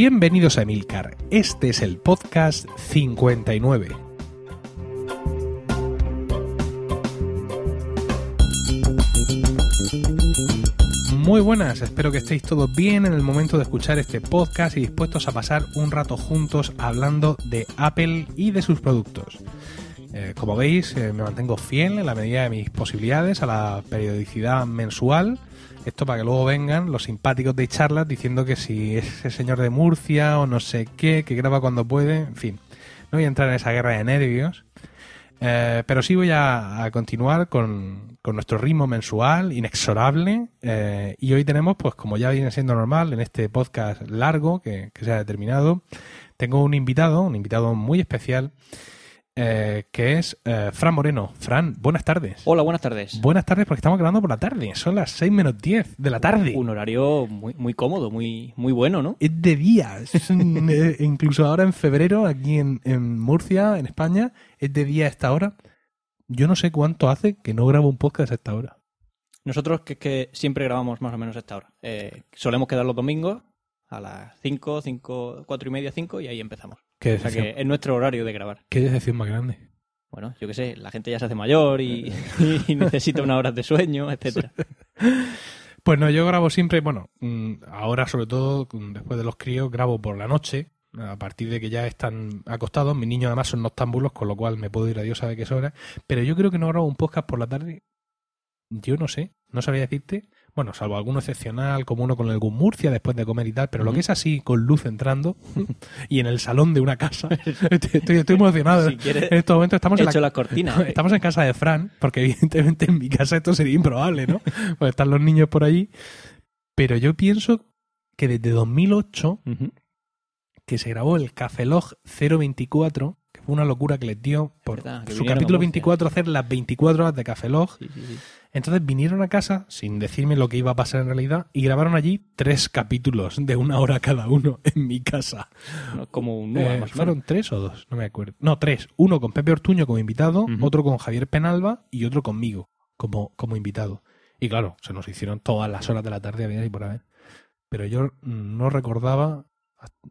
Bienvenidos a Emilcar. Este es el podcast 59. Muy buenas, espero que estéis todos bien en el momento de escuchar este podcast y dispuestos a pasar un rato juntos hablando de Apple y de sus productos. Eh, como veis, eh, me mantengo fiel en la medida de mis posibilidades a la periodicidad mensual. Esto para que luego vengan los simpáticos de charlas diciendo que si es el señor de Murcia o no sé qué, que graba cuando puede, en fin. No voy a entrar en esa guerra de nervios. Eh, pero sí voy a, continuar con, con, nuestro ritmo mensual, inexorable. Eh, y hoy tenemos, pues como ya viene siendo normal en este podcast largo que, que se ha determinado, tengo un invitado, un invitado muy especial eh, que es eh, Fran Moreno. Fran, buenas tardes. Hola, buenas tardes. Buenas tardes porque estamos grabando por la tarde. Son las 6 menos 10 de la tarde. Un horario muy, muy cómodo, muy, muy bueno, ¿no? Es de día. Es un, eh, incluso ahora en febrero, aquí en, en, Murcia, en España, es de día a esta hora. Yo no sé cuánto hace que no grabo un podcast a esta hora. Nosotros que, que siempre grabamos más o menos a esta hora. Eh, solemos quedar los domingos a las 5, 5, 4 y media, 5 y ahí empezamos. Qué o sea que es nuestro horario de grabar. Qué decepción más grande. Bueno, yo qué sé, la gente ya se hace mayor y, y necesita unas horas de sueño, etcétera. Pues no, yo grabo siempre, bueno, mm, ahora sobre todo después de los críos grabo por la noche, a partir de que ya están acostados. Mis niños además son noctámbulos, con lo cual me puedo ir a Dios sabe qué es hora. Pero yo creo que no grabo un podcast por la tarde. Yo no sé, no sabría decirte. Bueno, salvo alguno excepcional, como uno con el Gun Murcia después de comer y tal, pero uh -huh. lo que es así, con luz entrando y en el salón de una casa. estoy, estoy, emocionado. Si quieres, en este momento estamos en la, la cortina. Estamos en casa de Fran, porque evidentemente en mi casa esto sería improbable, ¿no? Pues están los niños por allí. Pero yo pienso que desde 2008, uh -huh. que se grabó el Café Log 024, que fue una locura que les dio por verdad, su capítulo 24 hacer las 24 horas de Café Log. Sí, sí, sí. Entonces vinieron a casa sin decirme lo que iba a pasar en realidad y grabaron allí tres capítulos de una hora cada uno en mi casa. Como un nuevo, eh, ¿Fueron tres o dos? No me acuerdo. No, tres. Uno con Pepe Ortuño como invitado, uh -huh. otro con Javier Penalba y otro conmigo como, como invitado. Y claro, se nos hicieron todas las horas de la tarde, había y por haber. Pero yo no recordaba.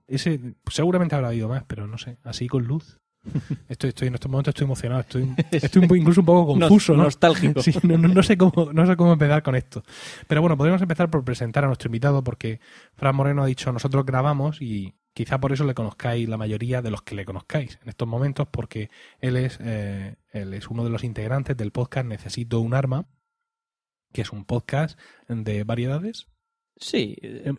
Ese, seguramente habrá habido más, pero no sé, así con luz. Estoy, estoy, en estos momentos estoy emocionado, estoy, estoy un, incluso un poco confuso, ¿no? Nostálgico. Sí, no, no, no, sé cómo, no sé cómo empezar con esto. Pero bueno, podríamos empezar por presentar a nuestro invitado porque Fran Moreno ha dicho, nosotros grabamos y quizá por eso le conozcáis la mayoría de los que le conozcáis en estos momentos porque él es, eh, él es uno de los integrantes del podcast Necesito un arma, que es un podcast de variedades Sí.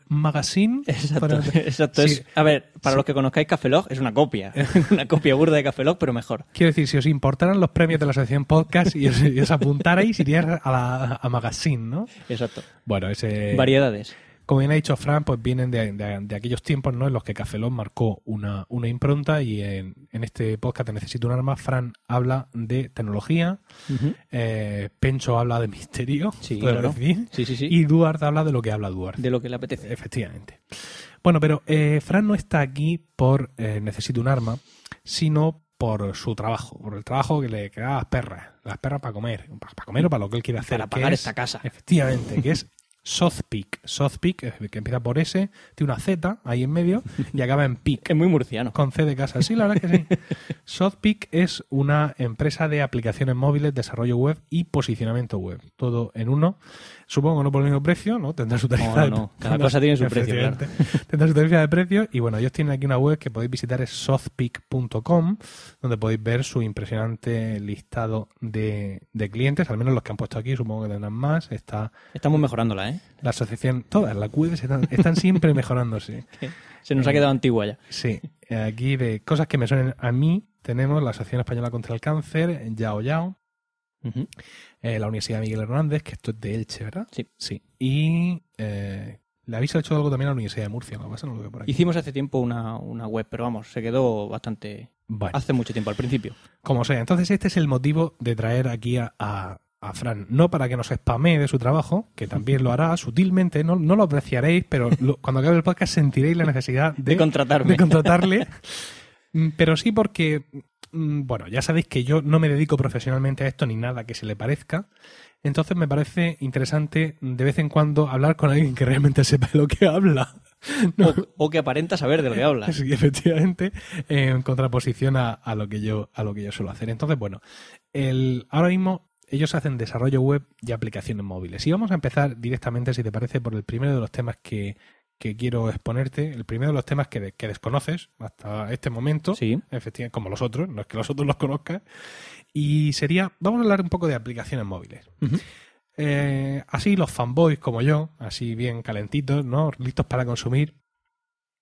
Magazine. Exacto. Para... exacto. Sí. Es, a ver, para sí. los que conozcáis Cafelog, es una copia. una copia burda de Cafelog, pero mejor. Quiero decir, si os importaran los premios de la asociación podcast y os, y os apuntarais, iríais a, la, a Magazine, ¿no? Exacto. Bueno, ese. Variedades. Como bien ha dicho Fran, pues vienen de, de, de aquellos tiempos ¿no? en los que Cafelón marcó una, una impronta y en, en, este podcast de Necesito un arma, Fran habla de tecnología, uh -huh. eh, Pencho habla de misterio, sí, claro. decir, sí, sí, sí. y Duarte habla de lo que habla Duarte. De lo que le apetece. Efectivamente. Bueno, pero eh, Fran no está aquí por eh, Necesito un arma, sino por su trabajo, por el trabajo que le queda a las perras, las perras para comer, para comer o para lo que él quiere hacer. Para pagar es, esta casa. Efectivamente, que es Sothpeak. Sothpeak, eh, que empieza por S, tiene una Z ahí en medio y acaba en Peak. Es muy murciano. Con C de casa. Sí, la verdad es que sí. Sothpeak es una empresa de aplicaciones móviles, desarrollo web y posicionamiento web. Todo en uno. Supongo que no por el mismo precio, ¿no? Tendrá su tarifa. No, no, no. Cada cosa tiene su precio, claro. Tendrá su tarifa de precio. Y bueno, ellos tienen aquí una web que podéis visitar, es sothpeak.com, donde podéis ver su impresionante listado de, de, clientes, al menos los que han puesto aquí, supongo que tendrán más. Está, Estamos mejorándola, ¿eh? La asociación, todas las webs están, están siempre mejorándose. Se nos ha quedado antigua ya. Sí, aquí de cosas que me suenen a mí, tenemos la Asociación Española contra el Cáncer, Yao Yao, Uh -huh. eh, la Universidad Miguel Hernández, que esto es de Elche, ¿verdad? Sí. Sí. Y eh, le habéis hecho algo también a la Universidad de Murcia, ¿no? ¿No lo veo por aquí? Hicimos hace tiempo una, una, web, pero vamos, se quedó bastante... Bueno. Hace mucho tiempo, al principio. Como sea. Entonces este es el motivo de traer aquí a, a, a Fran. No para que nos spamee de su trabajo, que también lo hará sutilmente, no, no lo apreciaréis, pero lo, cuando acabe el podcast sentiréis la necesidad de, de contratarme. De contratarle. pero sí porque bueno, ya sabéis que yo no me dedico profesionalmente a esto ni nada que se le parezca. Entonces me parece interesante de vez en cuando hablar con alguien que realmente sepa de lo que habla. O, o que aparenta saber de lo que habla. Sí, efectivamente, en contraposición a, a lo que yo a lo que yo suelo hacer. Entonces, bueno, el, ahora mismo ellos hacen desarrollo web y aplicaciones móviles. Y vamos a empezar directamente, si te parece, por el primero de los temas que, que quiero exponerte. El primero de los temas que, de- que desconoces hasta este momento, Sí. efectivamente, como los otros, no es que los otros los conozcas. Y sería, vamos a hablar un poco de aplicaciones móviles. Eh, así los fanboys como yo, así bien calentitos, ¿no? Listos para consumir,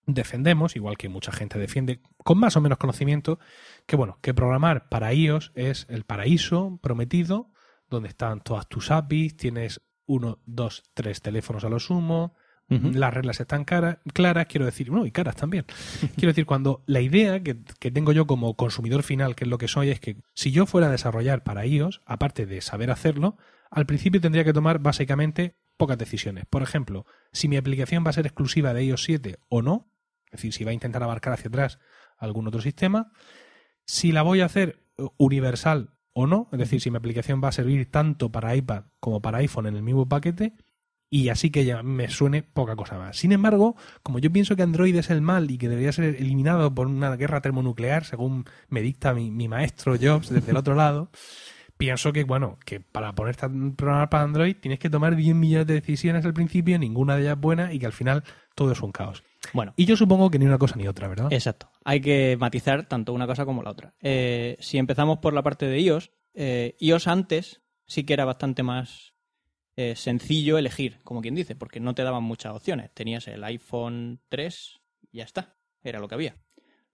defendemos, igual que mucha gente defiende, con más o menos conocimiento, que bueno, que programar para iOS es el paraíso prometido, donde están todas tus APIs, tienes uno, dos, tres teléfonos a lo sumo, Las reglas están claras, quiero decir, no, y caras también. quiero decir, cuando la idea que, que tengo yo como consumidor final, que es lo que soy, es que si yo fuera a desarrollar para iOS, aparte de saber hacerlo, al principio tendría que tomar básicamente pocas decisiones. Por ejemplo, si mi aplicación va a ser exclusiva de iOS 7 o no, es decir, si va a intentar abarcar hacia atrás algún otro sistema, si la voy a hacer eh, universal o no, es decir, si mi aplicación va a servir tanto para iPad como para iPhone en el mismo paquete, y así que ya me suene poca cosa más. Sin embargo, como yo pienso que Android es el mal y que debería ser eliminado por una guerra termonuclear, según me dicta mi, mi maestro Jobs desde el otro lado, pienso que, bueno, que para ponerte a programar para Android tienes que tomar 10 millones de decisiones al principio, ninguna de ellas buena y que al final todo es un caos. Bueno, Y yo supongo que ni una cosa ni otra, ¿verdad? Exacto. Hay que matizar tanto una cosa como la otra. Eh, si empezamos por la parte de iOS, eh, iOS antes sí que era bastante más eh, sencillo elegir, como quien dice, porque no te daban muchas opciones. Tenías el iPhone 3 y ya está. Era lo que había.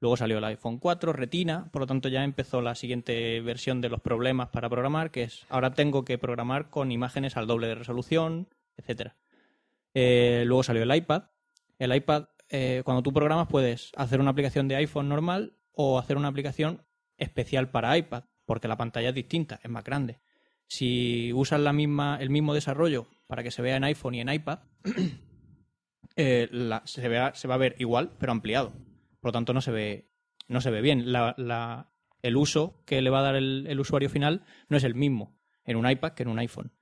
Luego salió el iPhone 4, Retina, por lo tanto ya empezó la siguiente versión de los problemas para programar, que es ahora tengo que programar con imágenes al doble de resolución, etcétera. Eh, luego salió el iPad. El iPad, eh, cuando tú programas, puedes hacer una aplicación de iPhone normal o hacer una aplicación especial para iPad, porque la pantalla es distinta, es más grande. Si usas la misma, el mismo desarrollo para que se vea en iPhone y en iPad, eh, se, vea- se va a ver igual, pero ampliado. Por lo tanto, no se ve, no se ve bien. La- la- el uso que le va a dar el, el usuario final no es el mismo en un iPad que en un iPhone.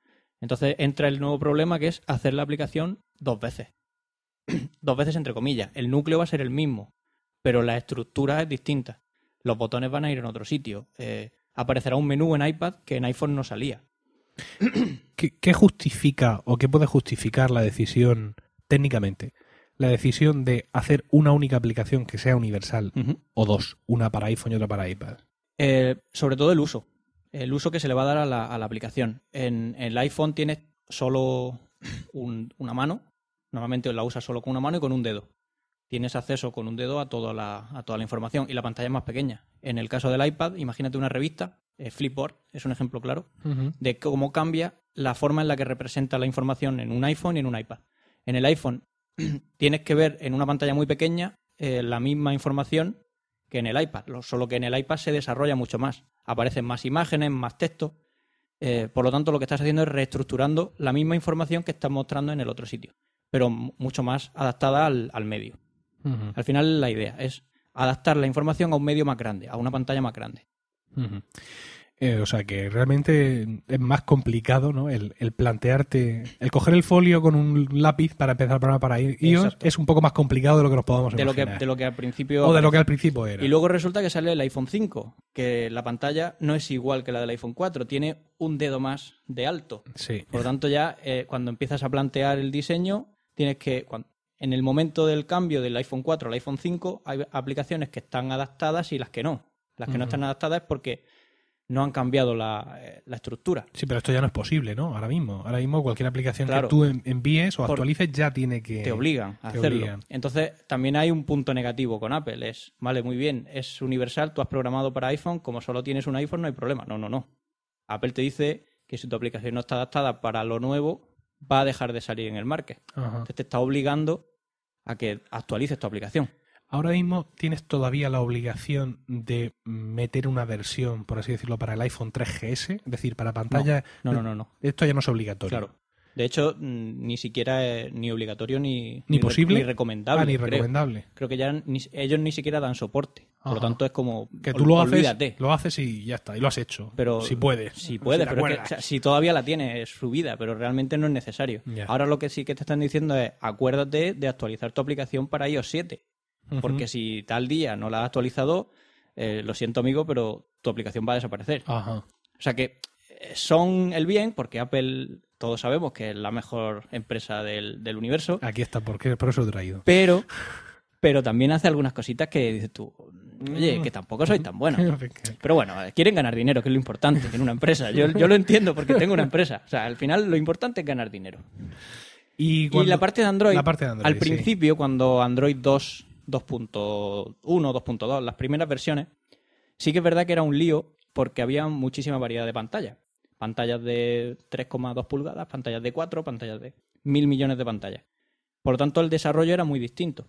Entonces entra el nuevo problema que es hacer la aplicación dos veces. dos veces entre comillas. El núcleo va a ser el mismo, pero la estructura es distinta. Los botones van a ir en otro sitio. Eh, aparecerá un menú en iPad que en iPhone no salía. ¿Qué, qué justifica o qué puede justificar la decisión técnicamente? La decisión de hacer una única aplicación que sea universal o dos, una para iPhone y otra para iPad. Eh, sobre todo el uso. El uso que se le va a dar a la, a la aplicación. En, en el iPhone tienes solo un- una mano. Normalmente la usas solo con una mano y con un dedo. Tienes acceso con un dedo a toda la, a toda la información y la pantalla es más pequeña. En el caso del iPad, imagínate una revista, eh, Flipboard es un ejemplo claro, de cómo cambia la forma en la que representa la información en un iPhone y en un iPad. En el iPhone tienes que ver en una pantalla muy pequeña eh, la misma información que en el iPad, lo- solo que en el iPad se desarrolla mucho más. Aparecen más imágenes, más texto. Eh, por lo tanto, lo que estás haciendo es reestructurando la misma información que estás mostrando en el otro sitio, pero mu- mucho más adaptada al, al medio. Al final, la idea es adaptar la información a un medio más grande, a una pantalla más grande. Eh, o sea que realmente es más complicado, ¿no? El, el plantearte, el coger el folio con un lápiz para empezar a programar para iOS Exacto. es un poco más complicado de lo que nos podamos De lo, que, imaginar. de lo que al principio. o de lo que al principio era. Y luego resulta que sale el iPhone 5, que la pantalla no es igual que la del iPhone 4, tiene un dedo más de alto. Sí. Por lo tanto, ya eh, cuando empiezas a plantear el diseño, tienes que. En el momento del cambio del iPhone 4 al iPhone 5, hay aplicaciones que están adaptadas y las que no. Las que no están adaptadas es porque no han cambiado la, eh, la estructura. Sí, pero esto ya no es posible, ¿no? Ahora mismo. Ahora mismo cualquier aplicación Claro. que tú en- envíes o actualices ya tiene que... te obligan a te hacerlo. obligan. Entonces, también hay un punto negativo con Apple. Es, vale, muy bien, es universal, tú has programado para iPhone, como solo tienes un iPhone no hay problema. No, no, no. Apple te dice que si tu aplicación no está adaptada para lo nuevo, va a dejar de salir en el market. Ajá. Entonces te está obligando a que actualices tu aplicación. Ahora mismo tienes todavía la obligación de meter una versión, por así decirlo, para el iPhone 3GS, es decir, para pantalla... No, no, no, no. Esto ya no es obligatorio. Claro. De hecho, mm, ni siquiera es ni obligatorio ni, Ni posible. ni recomendable. Ah, ni creo. recomendable. Creo que ya ni- ellos ni siquiera dan soporte Por lo tanto, es como. Que tú lo olvídate. haces, lo haces y ya está, y lo has hecho. Pero- si puedes. Si puede, te pero es que, acuerdas. o sea, si todavía la tiene, es su vida, pero realmente no es necesario. Ahora lo que sí que te están diciendo es acuérdate de actualizar tu aplicación para iOS 7. Ujú. Porque si tal día no la has actualizado, eh, lo siento amigo, pero tu aplicación va a desaparecer. Ajá. O sea que eh, son el bien, porque Apple todos sabemos que es la mejor empresa del, del universo, Aquí está, porque por eso he traído. pero, pero también hace algunas cositas que dices tú, oye, Mm. que tampoco soy tan bueno. Pero bueno, quieren ganar dinero, que es lo importante en una empresa. Yo, yo lo entiendo porque tengo una empresa. O sea, al final lo importante es ganar dinero. y, la parte de Android, la parte de Android, al sí. principio, cuando Android 2, 2.1, 2.2, las primeras versiones, sí que es verdad que era un lío porque había muchísima variedad de pantallas. Pantallas de 3,2 pulgadas, pantallas de 4, pantallas de mil millones de pantallas. Por lo tanto, el desarrollo era muy distinto.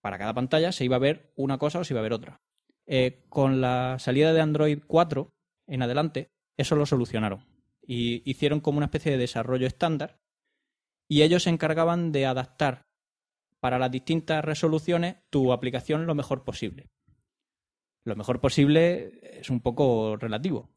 Para cada pantalla se iba a ver una cosa o se iba a ver otra. Eh, con la salida de Android 4 en adelante, eso lo solucionaron. Y hicieron como una especie de desarrollo estándar y ellos se encargaban de adaptar para las distintas resoluciones tu aplicación lo mejor posible. Lo mejor posible es un poco relativo.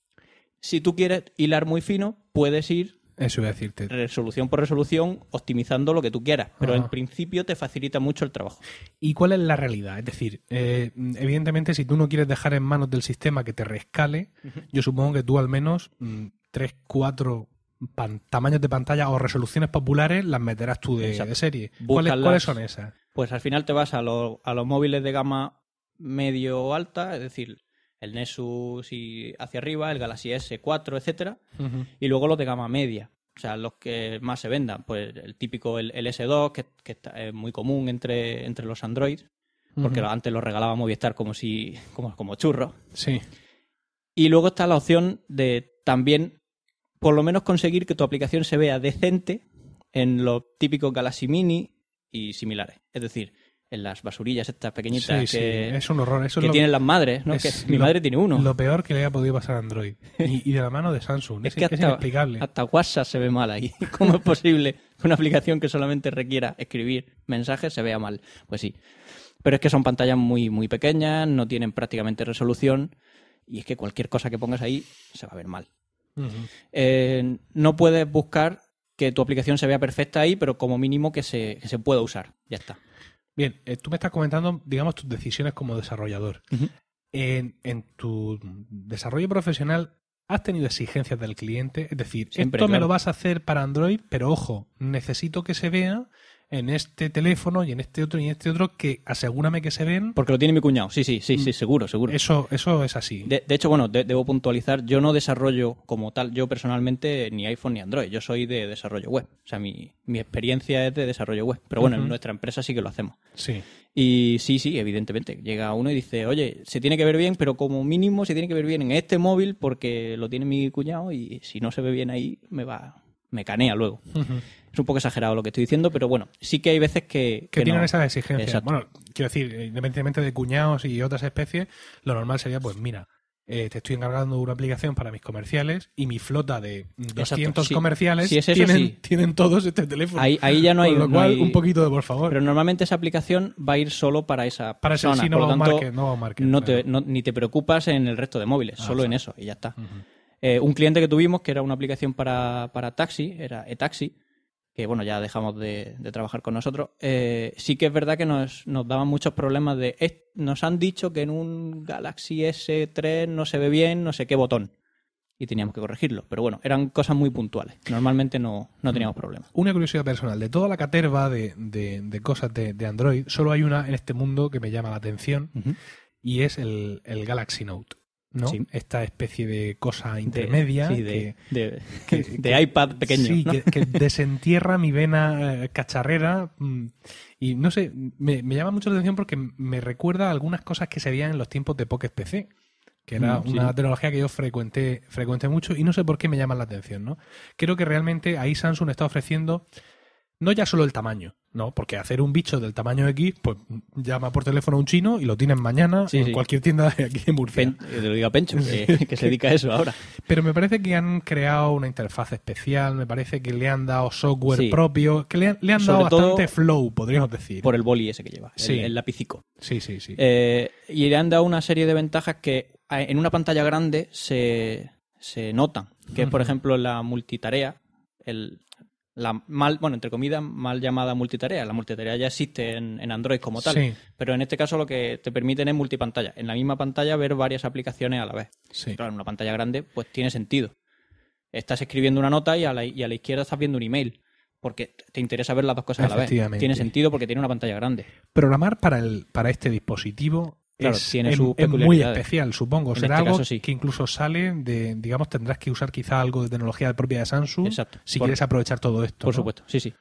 Si tú quieres hilar muy fino, puedes ir Eso iba a decirte. resolución por resolución optimizando lo que tú quieras, pero Ajá. en principio te facilita mucho el trabajo. ¿Y cuál es la realidad? Es decir, eh, evidentemente, si tú no quieres dejar en manos del sistema que te rescale, yo supongo que tú al menos mm, tres, cuatro pan- tamaños de pantalla o resoluciones populares las meterás tú de, de serie. ¿Cuáles, cuáles son esas? Pues al final te vas a, lo- a los móviles de gama medio o alta, es decir, el Nexus y hacia arriba, el Galaxy S4, etcétera, y luego los de gama media. O sea, los que más se vendan, pues el típico, el, el S2, que, que está- es muy común entre, entre los Android, porque antes lo regalaba Movistar como si como, como churros. Sí. Y luego está la opción de también, por lo menos, conseguir que tu aplicación se vea decente en los típicos Galaxy Mini y similares. Es decir, en las basurillas estas pequeñitas Sí, sí, que, es un horror. Eso que es lo, tienen las madres, ¿no? es que mi lo- madre tiene uno. lo peor que le haya podido pasar a Android. Y, y de la mano de Samsung. Es, es que es inexplicable. hasta WhatsApp se ve mal ahí. ¿Cómo es posible que una aplicación que solamente requiera escribir mensajes se vea mal? Pues sí. Pero es que son pantallas muy, muy pequeñas, no tienen prácticamente resolución y es que cualquier cosa que pongas ahí se va a ver mal. Eh, no puedes buscar que tu aplicación se vea perfecta ahí, pero como mínimo que se, que se pueda usar. Ya está. Bien, eh, tú me estás comentando, digamos, tus decisiones como desarrollador. En, en tu desarrollo profesional, ¿has tenido exigencias del cliente? Es decir, Siempre, esto me lo vas a hacer para Android, pero ojo, necesito que se vea en este teléfono y en este otro y en este otro que asegúrame que se ven. Porque lo tiene mi cuñado. Sí, sí, sí, sí, seguro, seguro. Eso, eso es así. De, de hecho, bueno, de- debo puntualizar, yo no desarrollo como tal, yo personalmente ni iPhone ni Android, yo soy de desarrollo web. O sea, mi, mi experiencia es de desarrollo web. Pero bueno, en nuestra empresa sí que lo hacemos. Sí. Y sí, sí, evidentemente. Llega uno y dice, oye, se tiene que ver bien, pero como mínimo se tiene que ver bien en este móvil porque lo tiene mi cuñado y si no se ve bien ahí, me va, me canea luego. Ujú. Es un poco exagerado lo que estoy diciendo, pero bueno, sí que hay veces que... que tienen no. esas exigencias. Exacto. Bueno, quiero decir, independientemente de cuñados y otras especies, lo normal sería, pues mira, eh, te estoy encargando una aplicación para mis comerciales y mi flota de 200 sí. comerciales Si es eso, tienen, sí. tienen todos este teléfono. Ahí, ahí ya no hay... Con lo no cual, hay- un poquito de por favor. Pero normalmente esa aplicación va a ir solo para esa para ese persona. sí no por va lo a un tanto, market, no market, te, claro. ni te preocupas en el resto de móviles, Ah, solo en eso y ya está. Eh, un cliente que tuvimos que era una aplicación para, para taxi, era eTaxi, que bueno, ya dejamos de, de trabajar con nosotros. eh, sí que es verdad que nos, nos daban muchos problemas de. "Es- nos han dicho que en un Galaxy S3 no se ve bien, no sé qué botón. Y teníamos que corregirlo. Pero bueno, eran cosas muy puntuales. Normalmente no, no teníamos problemas. Una curiosidad personal. De toda la caterva de, de- de cosas de, de Android, solo hay una en este mundo que me llama la atención y es el, el Galaxy Note. ¿No? Sí. Esta especie de cosa De- intermedia que- de, que- iPad pequeño. Sí, ¿no? que, desentierra mi vena eh, cacharrera. mm, Y no sé, me, me llama mucho la atención porque me recuerda a algunas cosas que se veían en los tiempos de Pocket PC, que era Mm, una tecnología que yo frecuenté, frecuenté mucho y no sé por qué me llama la atención. ¿no? Creo que realmente ahí Samsung está ofreciendo no ya solo el tamaño, No, porque hacer un bicho del tamaño X, pues llama por teléfono a un chino y lo tienes mañana Sí, en sí. cualquier tienda de aquí de Murcia. Pen- que te lo diga Pencho, que, que se dedica a eso ahora. Pero me parece que han creado una interfaz especial, me parece que le han dado software Sí. propio, que le, han- le han dado bastante flow, podríamos decir. Por el boli ese que lleva, el- el, lapicico. Sí, sí, sí. Eh, y le han dado una serie de ventajas que a- en una pantalla grande se, se notan. Que es, por ejemplo, la multitarea, el, la mal, bueno, entre comillas, mal llamada multitarea. La multitarea ya existe en, en Android como tal. Sí. Pero en este caso lo que te permiten es multipantalla. En la misma pantalla ver varias aplicaciones a la vez. sí. Claro, en una pantalla grande, pues tiene sentido. Estás escribiendo una nota y a la, y a la izquierda estás viendo un email. Porque te interesa ver las dos cosas a la vez. Tiene sentido porque tiene una pantalla grande. Programar para, el, para este dispositivo Claro, es, tiene es- sus es muy especial, supongo. En Será este algo caso, sí. que incluso sale de, digamos, tendrás que usar quizá algo de tecnología propia de Samsung Exacto. si Por- quieres aprovechar todo esto. Por ¿no? supuesto, sí, sí.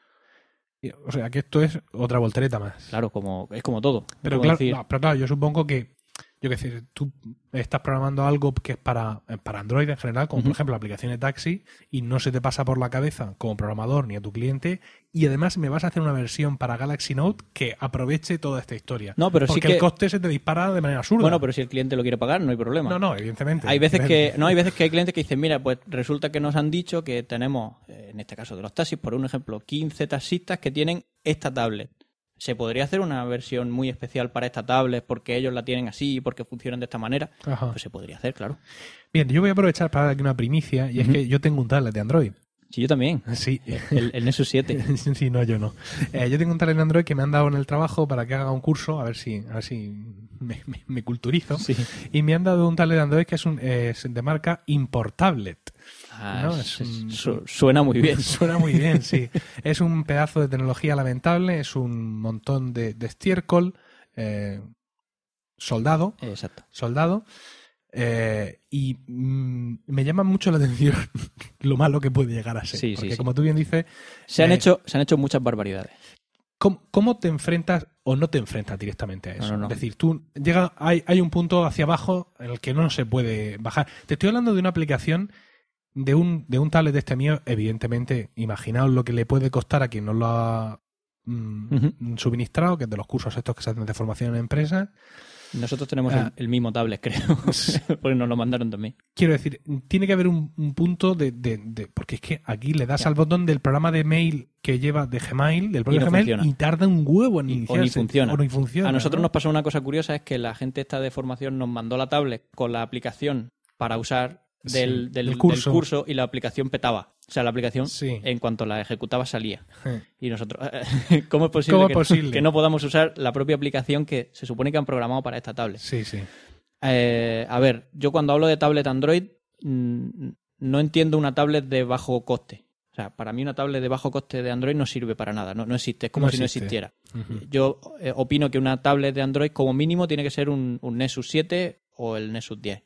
O sea, que esto es otra voltereta más. Claro, como, es como todo. Pero claro, no, pero claro, yo supongo que, yo qué sé, tú estás programando algo que es para, eh, para Android en general, como por Ujú. ejemplo la aplicación de taxi, y no se te pasa por la cabeza como programador ni a tu cliente, y además me vas a hacer una versión para Galaxy Note que aproveche toda esta historia. No, pero sí Porque que- el coste se te dispara de manera absurda. Bueno, pero si el cliente lo quiere pagar, no hay problema. No, no, evidentemente. Hay veces que no hay veces que hay clientes que dicen, mira, pues resulta que nos han dicho que tenemos, eh, en este caso de los taxis, por un ejemplo, 15 taxistas que tienen esta tablet. Se podría hacer una versión muy especial para esta tablet porque ellos la tienen así y porque funcionan de esta manera. Ajá. Pues se podría hacer, claro. Bien, yo voy a aprovechar para dar aquí una primicia, y es que yo tengo un tablet de Android. Sí, yo también. Sí. El, el Nexus 7. sí, no, yo no. Eh, yo tengo un tablet de Android que me han dado en el trabajo para que haga un curso, a ver si, a ver si me, me- me culturizo. Sí. Y me han dado un tablet de Android que es, un, es de marca Importablet. Ah, No, es- es un- su- suena muy bien. Suena muy bien, sí. Es un pedazo de tecnología lamentable, es un montón de, de estiércol, eh, soldado, Exacto. soldado, eh, y mm, me llama mucho la atención lo malo que puede llegar a ser. Sí, porque sí. como tú bien dices, Se han, Eh, hecho, se han hecho muchas barbaridades. ¿Cómo, cómo te enfrentas o no te enfrentas directamente a eso? No, no, no. Es decir, tú llega, hay, hay un punto hacia abajo en el que no se puede bajar. Te estoy hablando de una aplicación de un, de un tablet de este mío, evidentemente, imaginaos lo que le puede costar a quien no lo ha mm, suministrado, que es de los cursos estos que se hacen de formación en empresas. Nosotros tenemos Ah. el, el mismo tablet, creo. porque nos lo mandaron también. Quiero decir, tiene que haber un, un punto de, de- de- Porque es que aquí le das Ya. al botón del programa de mail que lleva de Gmail, del propio no Gmail, funciona. y tarda un huevo en Y- o ni iniciarse. funciona. O ni funciona, A nosotros ¿no? nos pasó una cosa curiosa, es que la gente esta de formación nos mandó la tablet con la aplicación para usar del, Sí, del- del del curso. y la aplicación petaba. O sea, la aplicación Sí. en cuanto la ejecutaba salía. Y nosotros, ¿cómo es posible, ¿Cómo es que, posible? que no podamos usar la propia aplicación que se supone que han programado para esta tablet? Sí, sí. Eh, a ver, yo cuando hablo de tablet Android mm, no entiendo una tablet de bajo coste. O sea, para mí una tablet de bajo coste de Android no sirve para nada, no, no existe, es como No si no existiera. Yo eh, opino que una tablet de Android como mínimo tiene que ser un, un Nexus 7 o el Nexus 10.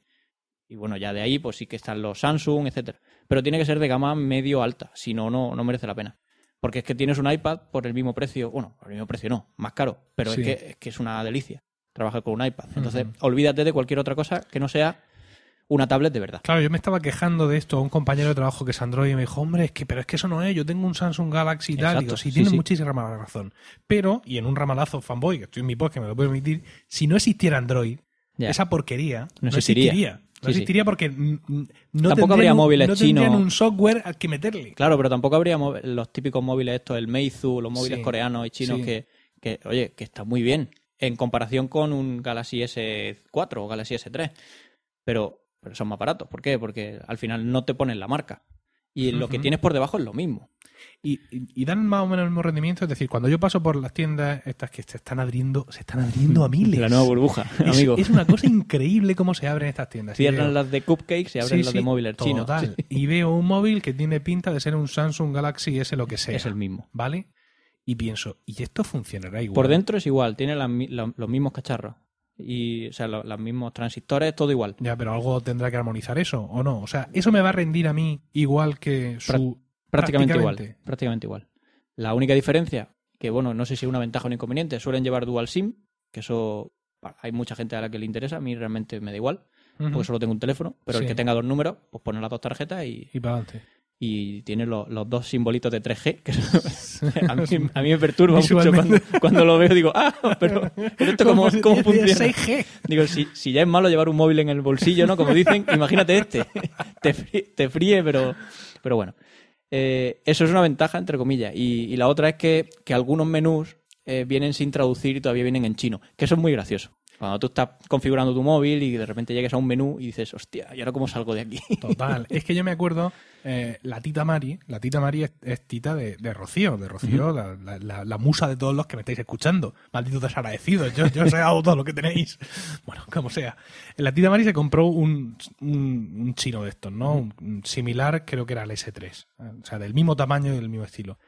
Y bueno, ya de ahí pues sí que están los Samsung, etcétera. Pero tiene que ser de gama medio alta, si no, no, no merece la pena. Porque es que tienes un iPad por el mismo precio, bueno, por el mismo precio no, más caro, pero Sí. es, que, es que es una delicia trabajar con un iPad. Entonces, Ujú. olvídate de cualquier otra cosa que no sea una tablet de verdad. Claro, yo me estaba quejando de esto a un compañero de trabajo que es Android y me dijo, hombre, es que, pero es que eso no es, yo tengo un Samsung Galaxy y tal. Digo, sí, sí, tienes sí. muchísima razón. Pero, y en un ramalazo fanboy, que estoy en mi post, que me lo puedo permitir, si no existiera Android, Ya. esa porquería no, existiría. existiría. No Sí, sí. existiría porque no Tampoco habría un- móviles no chinos. un software al que meterle. Claro, pero tampoco habría los típicos móviles estos, el Meizu, los móviles Sí, coreanos y chinos que, que, oye, que está muy bien en comparación con un Galaxy S4 o Galaxy S3. Pero, pero son más baratos. ¿Por qué? Porque al final no te ponen la marca. Y lo que tienes por debajo es lo mismo. Y, y- y dan más o menos el mismo rendimiento. Es decir, cuando yo paso por las tiendas estas que se están abriendo, se están abriendo a miles. La nueva burbuja, Es, amigo. es una cosa increíble cómo se abren estas tiendas. Cierran las de cupcakes y abren Sí, las sí, de móviles chinos. total. Y veo un móvil que tiene pinta de ser un Samsung Galaxy S lo que sea. Es el mismo. ¿Vale? Y pienso, ¿y esto funcionará igual? Por dentro es igual, tiene la- los mismos cacharros. Y, o sea, lo- los mismos transistores, todo igual. Ya, pero algo tendrá que armonizar eso, ¿o no? O sea, ¿eso me va a rendir a mí igual que su... Prácticamente, igual. Prácticamente. Igual. La única diferencia, que bueno, no sé si es una ventaja o un inconveniente, suelen llevar dual SIM, que eso bueno, hay mucha gente a la que le interesa, a mí realmente me da igual, Ujú. porque solo tengo un teléfono, pero Sí. el que tenga dos números, pues pone las dos tarjetas y, Y para adelante. Y tiene lo- los dos simbolitos de 3G, que a, mí, a mí me perturba mucho cuando, cuando lo veo. Digo, ah, pero, pero esto cómo, cómo tuviera funciona. 6G. Digo, si, si ya es malo llevar un móvil en el bolsillo, ¿no? Como dicen, imagínate este. Te fríe, te fríe, pero, pero bueno. Eh, eso es una ventaja, entre comillas. Y, y la otra es que, que algunos menús eh, vienen sin traducir y todavía vienen en chino. Que eso es muy gracioso. Cuando tú estás configurando tu móvil y de repente llegas a un menú y dices, hostia, ¿y ahora cómo salgo de aquí? Total. Es que yo me acuerdo, eh, la tita Mari, la tita Mari es, es tita de, de Rocío, de Rocío, la, la- la- la musa de todos los que me estáis escuchando. Malditos desagradecidos, yo, yo os he dado todo lo que tenéis. Bueno, como sea. La tita Mari se compró un, un, un chino de estos, ¿no? Un similar, creo que era el S3. O sea, del mismo tamaño y del mismo estilo.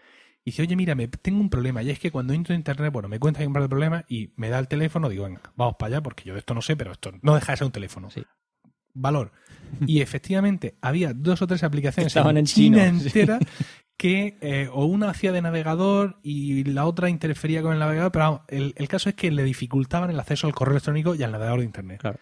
Y dice, oye, mira, me, tengo un problema. Y es que cuando entro en internet, bueno, me cuenta que hay un par de problemas y me da el teléfono, digo, venga, vamos para allá, porque yo de esto no sé, pero esto no deja de ser un teléfono. Sí. Valor. Y efectivamente, había dos o tres aplicaciones Estaban en, en China chino, sí. entera que eh, o una hacía de navegador y la otra interfería con el navegador, pero vamos, el, el caso es que le dificultaban el acceso al correo electrónico y al navegador de internet. Claro.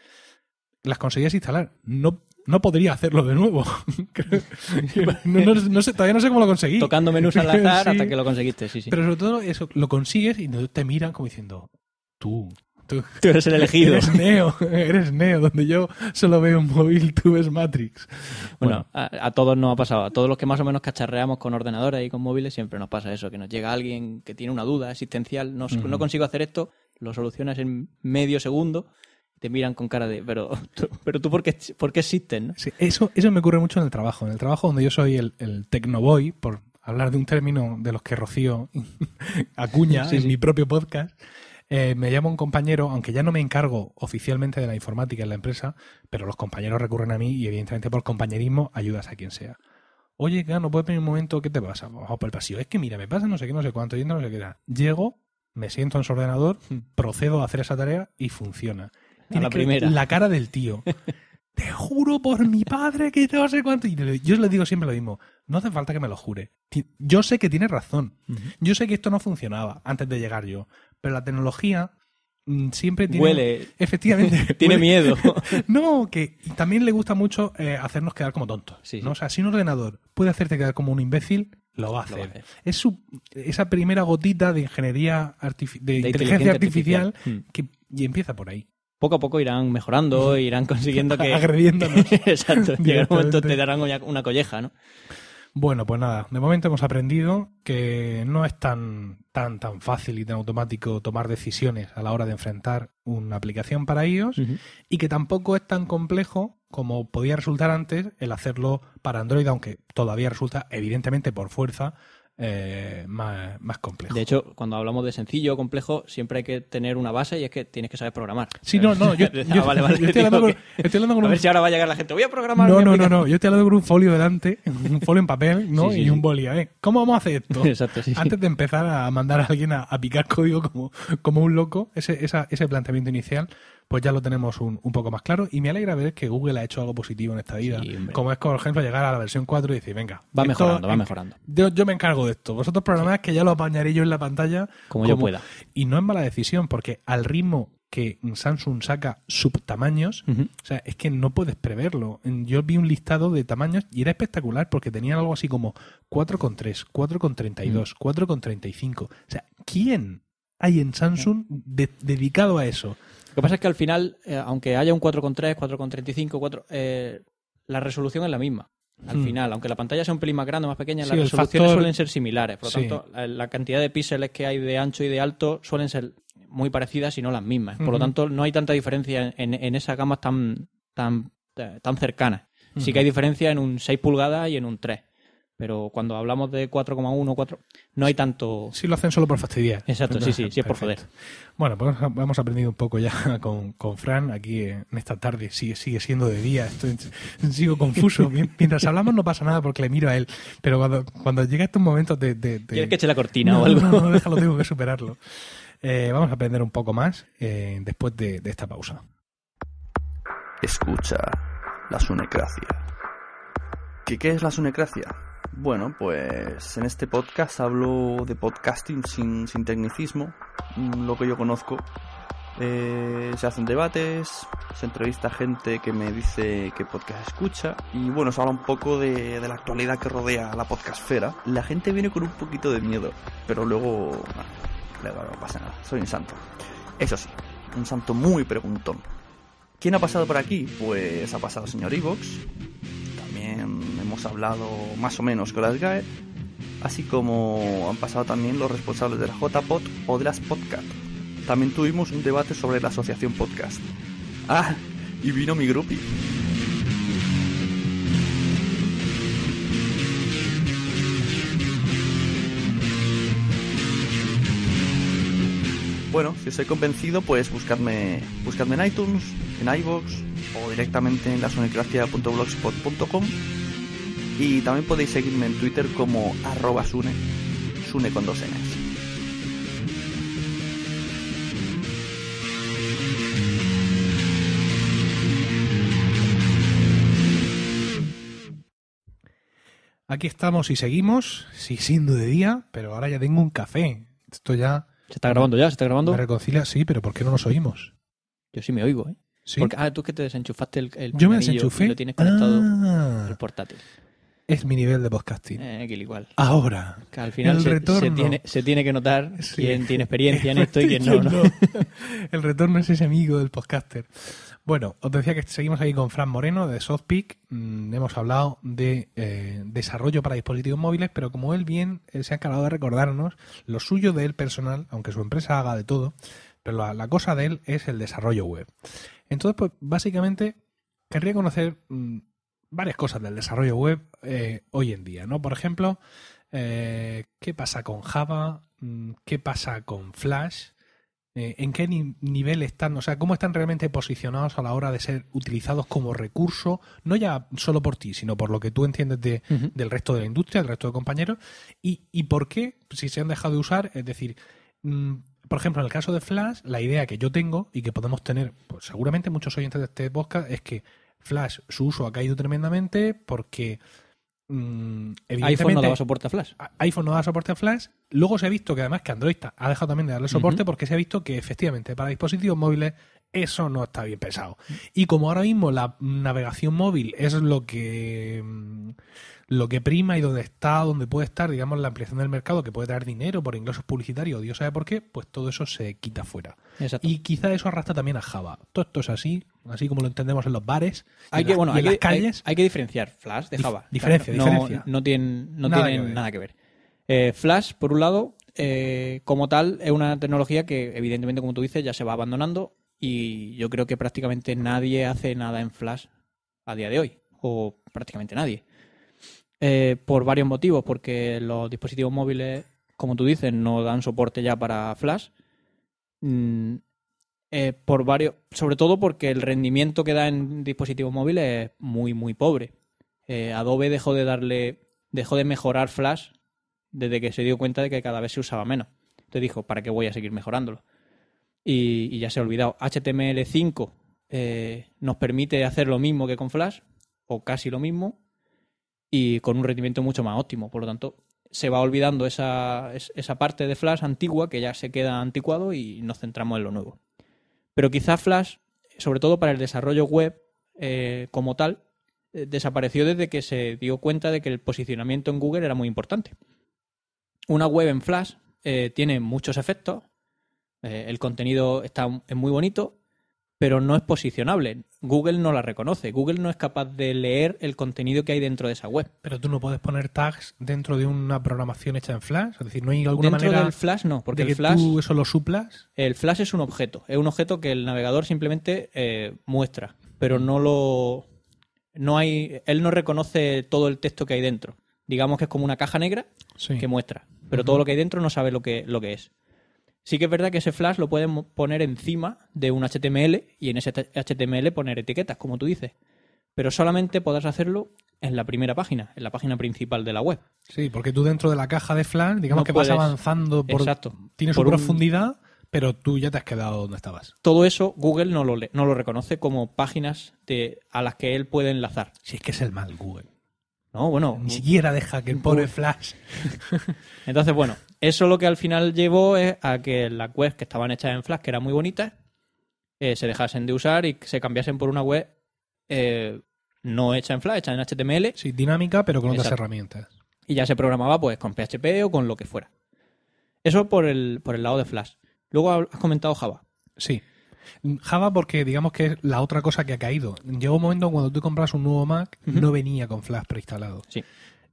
Las conseguías instalar. No, no podría hacerlo de nuevo. No, no- no sé, todavía no sé cómo lo conseguí. Tocando menús al azar Sí. hasta que lo conseguiste, sí, sí. Pero sobre todo eso, lo consigues y te miran como diciendo, tú, tú, Tú eres el elegido. Eres Neo, eres Neo, donde yo solo veo un móvil, tú ves Matrix. Bueno, a, a todos nos ha pasado. A todos los que más o menos cacharreamos con ordenadores y con móviles siempre nos pasa eso, que nos llega alguien que tiene una duda existencial, no, no consigo hacer esto, lo solucionas en medio segundo, te miran con cara de, pero, tú- pero tú por qué, por qué existes, ¿no? Sí, eso, eso me ocurre mucho en el trabajo. En el trabajo donde yo soy el, el tecnoboy, por hablar de un término de los que Rocío acuña Sí, en sí. mi propio podcast, eh, me llama un compañero, aunque ya no me encargo oficialmente de la informática en la empresa, pero los compañeros recurren a mí y evidentemente por compañerismo ayudas a quien sea. Oye, ¿no puedes venir un momento? ¿Qué te pasa? Vamos por el pasillo. Es que mira, me pasa no sé qué, no sé cuánto, yendo no sé qué. Llego, me siento en su ordenador, procedo a hacer esa tarea y funciona. La que ver primera. La cara del tío. Te juro por mi padre que no sé cuánto. Y le- yo les digo siempre lo mismo. No hace falta que me lo jure. Yo sé que tienes razón. Yo sé que esto no funcionaba antes de llegar yo. Pero la tecnología mm, siempre tiene. Huele, Efectivamente. tiene huele- miedo. No, que también le gusta mucho eh, hacernos quedar como tontos. Sí, ¿no? sí. O sea, si un ordenador puede hacerte quedar como un imbécil, lo va a hacer. va a hacer. Es su, esa primera gotita de ingeniería de, De inteligencia inteligencia artificial, artificial. Mm. que y empieza por ahí. Poco a poco irán mejorando, irán consiguiendo que... Agrediéndonos. Exacto, llegará un momento te darán una, colleja, ¿no? Bueno, pues nada, de momento hemos aprendido que no es tan, tan, tan fácil y tan automático tomar decisiones a la hora de enfrentar una aplicación para iOS y que tampoco es tan complejo como podía resultar antes el hacerlo para Android, aunque todavía resulta, evidentemente, por fuerza, eh, más, más complejo. De hecho, cuando hablamos de sencillo o complejo, siempre hay que tener una base y es que tienes que saber programar. Sí, no, no, yo, Ah, yo- vale, vale, yo estoy hablando, con, que- estoy hablando con A un ver si ahora va a llegar la gente. Voy a programar. No, no, no, aplicación". no. Yo estoy hablando con un folio delante, un folio en papel, ¿no? Sí, sí, y un boli. A ver, ¿cómo vamos a hacer esto? Exacto, sí. Antes de empezar a mandar a alguien a, a picar código como, como un loco, ese, esa- ese planteamiento inicial, pues ya lo tenemos un, un poco más claro. Y me alegra ver que Google ha hecho algo positivo en esta vida. Sí, como es, por ejemplo, llegar a la versión 4 y decir, venga. Va esto- mejorando, va mejorando. Yo, yo me encargo de esto. Vosotros programad que ya lo apañaré yo en la pantalla. Como yo pueda. Y no es mala decisión, porque al ritmo que Samsung saca subtamaños, o sea, es que no puedes preverlo. Yo vi un listado de tamaños y era espectacular porque tenían algo así como 4,3, 4,32, 4,35. O sea, ¿quién hay en Samsung de- dedicado a eso? Lo que pasa es que al final, eh, aunque haya un 4,3, 4,35, 4, eh, la resolución es la misma. Al Hmm. final, aunque la pantalla sea un pelín más grande o más pequeña, Sí, las resoluciones factor- suelen ser similares. Por lo Sí. tanto, la, la cantidad de píxeles que hay de ancho y de alto suelen ser muy parecidas y no las mismas. Por lo Ujú. tanto, no hay tanta diferencia en, en esas gamas tan, tan, eh, tan cercanas. Sí que hay Ujú. diferencia en un 6 pulgadas y en un 3. Pero cuando hablamos de 4,1, 4, no hay tanto... Sí lo hacen solo por fastidiar. Exacto, sí, sí, sí es por joder. Bueno, pues hemos aprendido un poco ya con, con Fran aquí en esta tarde. Sigue, sigue siendo de día. Estoy, sigo confuso. Mientras hablamos no pasa nada porque le miro a él. Pero cuando, cuando llega estos momentos de... de, de- ¿Quieres que eche la cortina no, o algo? No, no, déjalo, tengo que superarlo. Eh, vamos a aprender un poco más eh, después de, de esta pausa. Escucha la sunecracia. ¿Qué, ¿Qué es la sunecracia? Bueno, pues en este podcast hablo de podcasting sin, sin tecnicismo, mm, lo que yo conozco, Eh, se hacen debates, se entrevista gente que me dice qué podcast escucha y bueno, se habla un poco de, de la actualidad que rodea la podcastfera. La gente viene con un poquito de miedo, pero luego luego no pasa nada, soy un santo. Eso sí, un santo muy preguntón. ¿Quién ha pasado por aquí? Pues ha pasado el señor Evox. Hemos hablado más o menos con las GAE. Así como han pasado también los responsables de la JPod o de las Podcast. También tuvimos un debate sobre la asociación podcast. Ah, y vino mi grupi. Bueno, si os he convencido, pues buscadme, buscadme en iTunes, en iVoox o directamente en lasunecracia.blogspot.com y también podéis seguirme en Twitter como arroba sune, sune con dos n's. Aquí estamos y seguimos, sí, siendo de día, pero ahora ya tengo un café. Esto ya ¿Se está grabando ya? ¿Se está grabando? me reconcilia, sí, pero ¿por qué no nos oímos? Yo sí me oigo, ¿eh? ¿Sí? Porque, ah, tú que te desenchufaste el, el Yo me desenchufé. y lo tienes conectado Ah, al portátil. Es mi nivel de podcasting. Eh, igual. Ahora. Que al final El se, se retorno. tiene, se tiene que notar Sí. quién tiene experiencia en esto y quién no, ¿no? El retorno es ese amigo del podcaster. Bueno, os decía que seguimos aquí con Fran Moreno de Softpeak. Mm, hemos hablado de eh, desarrollo para dispositivos móviles, pero como él bien eh, se ha encargado de recordarnos, lo suyo de él personal, aunque su empresa haga de todo, pero la, la cosa de él es el desarrollo web. Entonces, pues básicamente querría conocer mm, varias cosas del desarrollo web eh, hoy en día, ¿no? Por ejemplo, eh, ¿qué pasa con Java? Mm, ¿Qué pasa con Flash? Eh, ¿En qué ni- nivel están? O sea, ¿cómo están realmente posicionados a la hora de ser utilizados como recurso? No ya solo por ti, sino por lo que tú entiendes de, del resto de la industria, del resto de compañeros. ¿Y, y por qué, si se han dejado de usar? Es decir, mm, por ejemplo, en el caso de Flash, la idea que yo tengo y que podemos tener, pues seguramente muchos oyentes de este podcast, es que Flash, su uso ha caído tremendamente porque mm, iPhone no daba soporte a Flash. iPhone no da soporte a Flash. Luego se ha visto que además que Android ha dejado también de darle soporte porque se ha visto que efectivamente para dispositivos móviles eso no está bien pensado. Y como ahora mismo la navegación móvil es lo que mm, lo que prima y donde está, donde puede estar, digamos, la ampliación del mercado que puede traer dinero por ingresos publicitarios, Dios sabe por qué, pues todo eso se quita fuera. Exacto. Y quizá eso arrastra también a Java. Todo esto es así, así como lo entendemos en los bares, hay en que, bueno, hay en las calles. hay, hay que diferenciar Flash de Dif- Java. diferencia, no, diferencia. No tienen, no Nada tienen que ver. nada que ver. Eh, Flash, por un lado, eh, como tal, es una tecnología que, evidentemente, como tú dices, ya se va abandonando y yo creo que prácticamente nadie hace nada en Flash a día de hoy, o prácticamente nadie. Eh, por varios motivos, porque los dispositivos móviles, como tú dices, no dan soporte ya para Flash. Mm, eh, por varios, sobre todo porque el rendimiento que da en dispositivos móviles es muy, muy pobre. Eh, Adobe dejó de darle, dejó de mejorar Flash desde que se dio cuenta de que cada vez se usaba menos. Entonces dijo, ¿para qué voy a seguir mejorándolo? Y, ya se ha olvidado. HTML5 eh, nos permite hacer lo mismo que con Flash, o casi lo mismo, y con un rendimiento mucho más óptimo. Por lo tanto, se va olvidando esa, es- esa parte de Flash antigua que ya se queda anticuado y nos centramos en lo nuevo. Pero quizá Flash, sobre todo para el desarrollo web eh, como tal, eh, desapareció desde que se dio cuenta de que el posicionamiento en Google era muy importante. Una web en Flash eh, tiene muchos efectos, eh, el contenido está, es muy bonito, pero no es posicionable. Google no la reconoce. Google no es capaz de leer el contenido que hay dentro de esa web. Pero tú no puedes poner tags dentro de una programación hecha en Flash. Es decir, no hay alguna Dentro manera del Flash no, porque de que el Flash, tú eso lo suplas. el Flash es un objeto. Es un objeto que el navegador simplemente eh, muestra, pero no lo, no hay, él no reconoce todo el texto que hay dentro. Digamos que es como una caja negra Sí. que muestra, pero todo lo que hay dentro no sabe lo que, lo que es. Sí que es verdad que ese flash lo pueden poner encima de un HTML y en ese HTML poner etiquetas, como tú dices. Pero solamente podrás hacerlo en la primera página, en la página principal de la web. Sí, porque tú dentro de la caja de Flash, digamos No que vas avanzando por. Exacto. Tiene su Por un- profundidad, pero tú ya te has quedado donde estabas. Todo eso Google no lo, no lo reconoce como páginas de, a las que él puede enlazar. Si es que es el mal Google. ¿No? Bueno, Ni siquiera deja que el pobre Flash. Entonces, bueno, eso lo que al final llevó es a que las webs que estaban hechas en Flash, que eran muy bonitas, eh, se dejasen de usar y se cambiasen por una web eh, no hecha en Flash, hecha en HTML Sí, dinámica, pero con otras herramientas. y ya se programaba pues con PHP o con lo que fuera. Eso por el, por el lado de Flash. Luego has comentado Java. Sí. Java porque digamos que es la otra cosa que ha caído. Llegó un momento cuando tú compras un nuevo Mac, no venía con Flash preinstalado. Sí.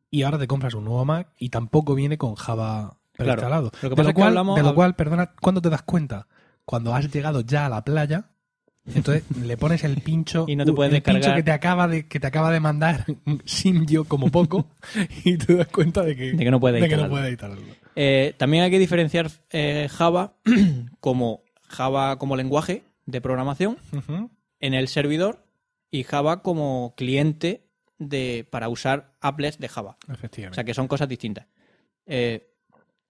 Y ahora te compras un nuevo Mac y tampoco viene con Java preinstalado. Lo que de lo es que cual, hablamos- de lo cual, perdona, ¿cuándo te das cuenta? Cuando has llegado ya a la playa, entonces le pones el pincho, Y no te puedes el pincho descargar. que te acaba de que te acaba de mandar Simyo como poco y te das cuenta de que, De que no puede de que no. Eh, también hay que diferenciar eh, Java como Java como lenguaje de programación en el servidor y Java como cliente de, para usar applets de Java. O Efectivamente. sea que son cosas distintas. Eh,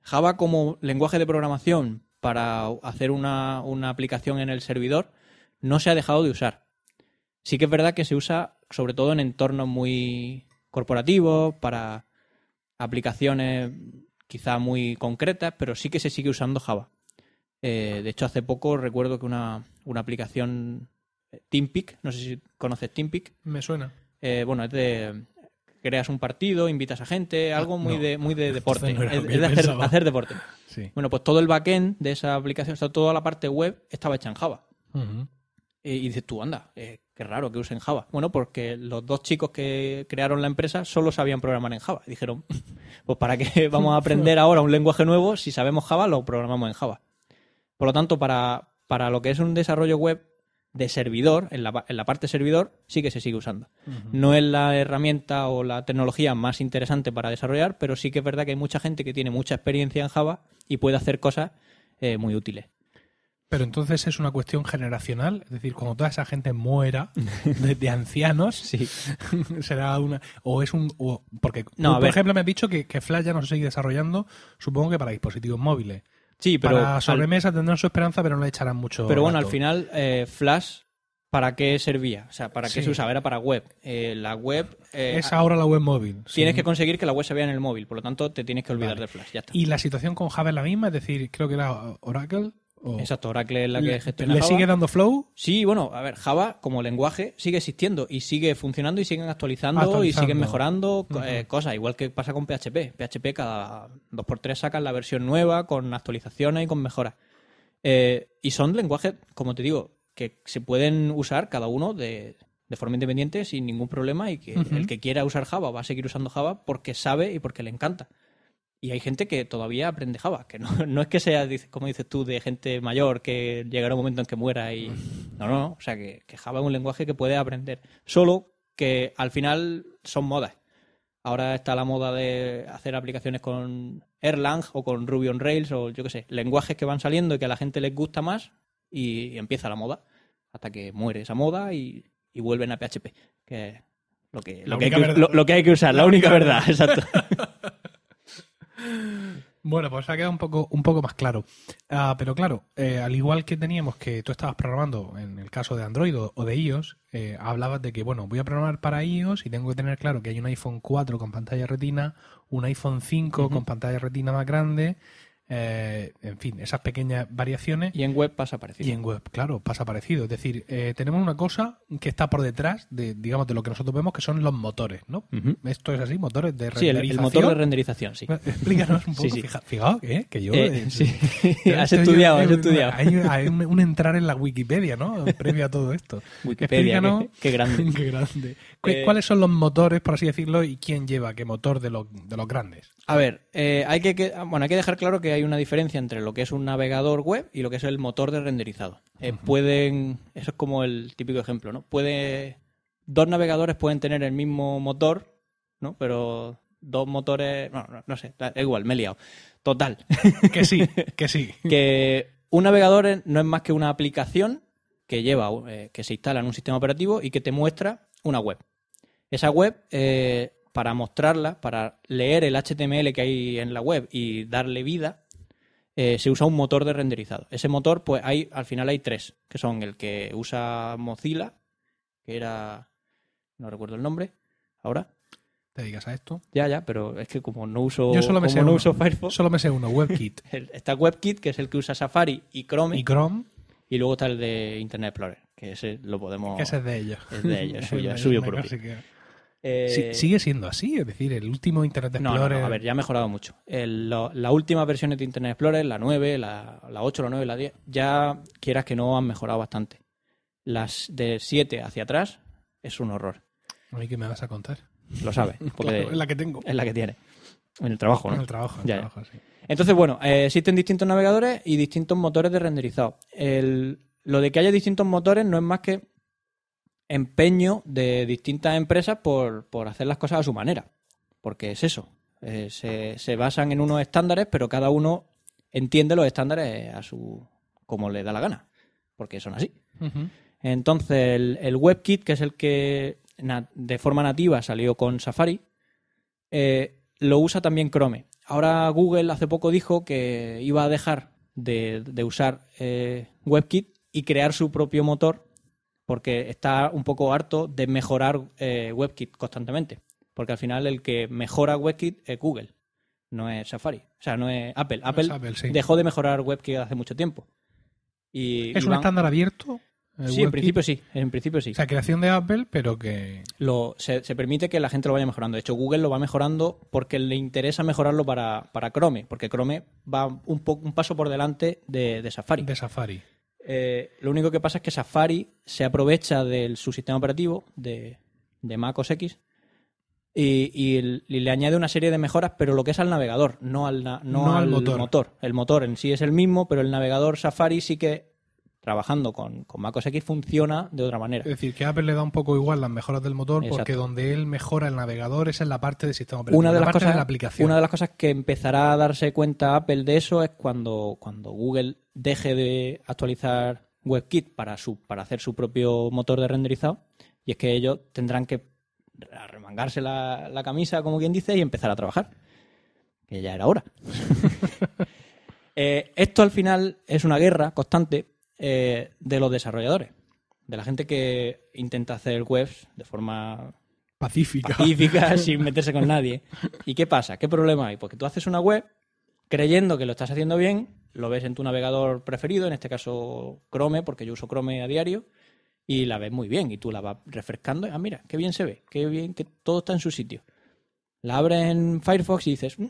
Java como lenguaje de programación para hacer una, una aplicación en el servidor no se ha dejado de usar. Sí que es verdad que se usa sobre todo en entornos muy corporativos, para aplicaciones quizá muy concretas, pero sí que se sigue usando Java. Eh, de hecho, hace poco recuerdo que una, una aplicación eh, TeamPeak, no sé si conoces TeamPeak, Me suena. eh, bueno, es de creas un partido, invitas a gente, algo muy no. de muy de deporte, no es, de hacer, hacer deporte. Sí. Bueno, pues todo el backend de esa aplicación, o sea, toda la parte web estaba hecha en Java. Y, y dices tú, anda, eh, qué raro que usen Java. Bueno, porque los dos chicos que crearon la empresa solo sabían programar en Java. Dijeron, pues para qué vamos a aprender ahora un lenguaje nuevo si sabemos Java, lo programamos en Java. Por lo tanto, para, para lo que es un desarrollo web de servidor, en la, en la parte servidor, sí que se sigue usando. No es la herramienta o la tecnología más interesante para desarrollar, pero sí que es verdad que hay mucha gente que tiene mucha experiencia en Java y puede hacer cosas eh, muy útiles. Pero entonces es una cuestión generacional, es decir, cuando toda esa gente muera de, de ancianos, Sí. será una o es un o- porque No, por ver. ejemplo me has dicho que, que Flash ya no se sigue desarrollando, supongo que para dispositivos móviles. Sí, pero para al- sobremesa tendrán su esperanza, pero no le echarán mucho. Pero bueno, al final, eh, Flash, ¿para qué servía? O sea, ¿para qué Sí. se usaba? Era para web. Eh, la web. eh, es ahora la web móvil. Tienes sí. que conseguir que la web se vea en el móvil, por lo tanto, te tienes que olvidar Vale. de Flash. Ya está. Y la situación con Java es la misma, es decir, creo que era Oracle. O- Exacto, Oracle es la que gestiona ¿le Java. sigue dando flow. Sí, bueno, a ver, Java como lenguaje sigue existiendo y sigue funcionando y siguen actualizando, y siguen mejorando eh, cosas, igual que pasa con PHP. PHP cada 2x3 sacan la versión nueva con actualizaciones y con mejoras. Eh, y son lenguajes, como te digo, que se pueden usar cada uno de, de forma independiente sin ningún problema y que el que quiera usar Java va a seguir usando Java porque sabe y porque le encanta. Y hay gente que todavía aprende Java, que no, no es que sea, como dices tú, de gente mayor que llegará un momento en que muera y... No, no, no. O sea, que, que Java es un lenguaje que puede aprender. Solo que al final son modas. Ahora está la moda de hacer aplicaciones con Erlang o con Ruby on Rails o yo qué sé, lenguajes que van saliendo y que a la gente les gusta más y, empieza la moda hasta que muere esa moda y, y vuelven a PHP, que es lo que, lo que, hay que, lo- lo que hay que usar, la, La única única verdad, exacto. Bueno, pues ha quedado un poco, un poco más claro. Ah, pero claro, eh, al igual que teníamos que tú estabas programando en el caso de Android o, o de iOS, eh, hablabas de que, bueno, voy a programar para iOS y tengo que tener claro que hay un iPhone 4 con pantalla retina, un iPhone 5 con pantalla retina más grande, eh, en fin, esas pequeñas variaciones. Y en web pasa parecido. Y en web, claro, pasa parecido. Es decir, eh, tenemos una cosa que está por detrás de, digamos, de lo que nosotros vemos, que son los motores, ¿no? Esto es así, motores de Sí, el, el renderización. motor de renderización, sí. Explícanos un poco. Sí, sí. Fija- fijaos que, que yo. Eh, eh, sí. has estudiado, eh, has estudiado. Hay, hay un, un entrar en la Wikipedia, ¿no? Previo a todo esto. Wikipedia, qué, qué grande. Qué grande. ¿Cu- Eh, ¿Cuáles son los motores, por así decirlo, y quién lleva qué motor de los, de los grandes? A ver, eh, hay que, que- bueno, hay que dejar claro que hay una diferencia entre lo que es un navegador web y lo que es el motor de renderizado. Eh, Pueden, eso es como el típico ejemplo, ¿no? Puede, dos navegadores pueden tener el mismo motor, ¿no? Pero dos motores, no, no, no sé, da igual, me he liado. Total, Que sí, que sí. que un navegador no es más que una aplicación que lleva, eh, que se instala en un sistema operativo y que te muestra una web. Esa web, eh, para mostrarla, para leer el HTML que hay en la web y darle vida, eh, se usa un motor de renderizado. Ese motor, pues hay, al final hay tres, que son el que usa Mozilla, que era, no recuerdo el nombre, ahora. Te digas a esto. Ya, ya, pero es que como no uso, Yo solo me como sé no uno. uso Firefox, Solo me sé uno, WebKit el- está WebKit, que es el que usa Safari y Chrome. y Chrome. Y luego está el de Internet Explorer, que ese lo podemos... Que ese es de ellos. Es de ellos, es suyo, es suyo propio. así que- Eh, Sí- sigue siendo así, es decir, el último Internet No, no, Explorer. no, a ver, ya ha mejorado mucho. Las últimas versiones de Internet Explorer, la 9, la, la 8, la 9, la 10, ya quieras que no han mejorado bastante. Las de 7 hacia atrás es un horror. A mí que me vas a contar. Lo sabes, porque Claro, es la que tengo. es la que tiene. En el trabajo, En ¿no? el trabajo, en el trabajo, sí. Entonces, bueno, eh, existen distintos navegadores y distintos motores de renderizado. El- lo de que haya distintos motores no es más que empeño de distintas empresas por, por hacer las cosas a su manera. Porque es eso. Eh, se, se basan en unos estándares, pero cada uno entiende los estándares a su como le da la gana. Porque son así. Entonces, el, el WebKit, que es el que de forma nativa salió con Safari, eh, lo usa también Chrome. Ahora Google hace poco dijo que iba a dejar de, de usar eh, WebKit y crear su propio motor porque está un poco harto de mejorar eh, WebKit constantemente. Porque al final el que mejora WebKit es Google, no es Safari. O sea, no es Apple. No Apple, es Apple, sí. dejó de mejorar WebKit hace mucho tiempo. Y, ¿Es y un van- estándar abierto? Sí, en principio sí. En principio sí. O sea, creación de Apple, pero que. Lo, se, se permite que la gente lo vaya mejorando. De hecho, Google lo va mejorando porque le interesa mejorarlo para, para Chrome, porque Chrome va un, po- un paso por delante de, de Safari. de Safari. Eh, lo único que pasa es que Safari se aprovecha de su sistema operativo de, de Mac OS X y, y el- y le añade una serie de mejoras, pero lo que es al navegador, no al, na- no No al motor. El motor en sí es el mismo, pero el navegador Safari sí que, trabajando con, con Mac OS X, funciona de otra manera. Es decir, que a Apple le da un poco igual las mejoras del motor porque donde él mejora el navegador es en la parte del sistema operativo, una de la las parte cosas de la aplicación. una de las cosas que empezará a darse cuenta Apple de eso es cuando, cuando Google deje de actualizar WebKit para su para hacer su propio motor de renderizado y es que ellos tendrán que remangarse la, la camisa como quien dice y empezar a trabajar que ya era hora Eh, esto al final es una guerra constante eh, de los desarrolladores de la gente que intenta hacer webs de forma Pacífica. pacífica, sin meterse con nadie. ¿Y qué pasa? ¿Qué problema hay? Porque tú haces una web creyendo que lo estás haciendo bien, lo ves en tu navegador preferido, en este caso Chrome, porque yo uso Chrome a diario, y la ves muy bien, y tú la vas refrescando, ah, mira, qué bien se ve, qué bien que todo está en su sitio. La abres en Firefox y dices, "Mm,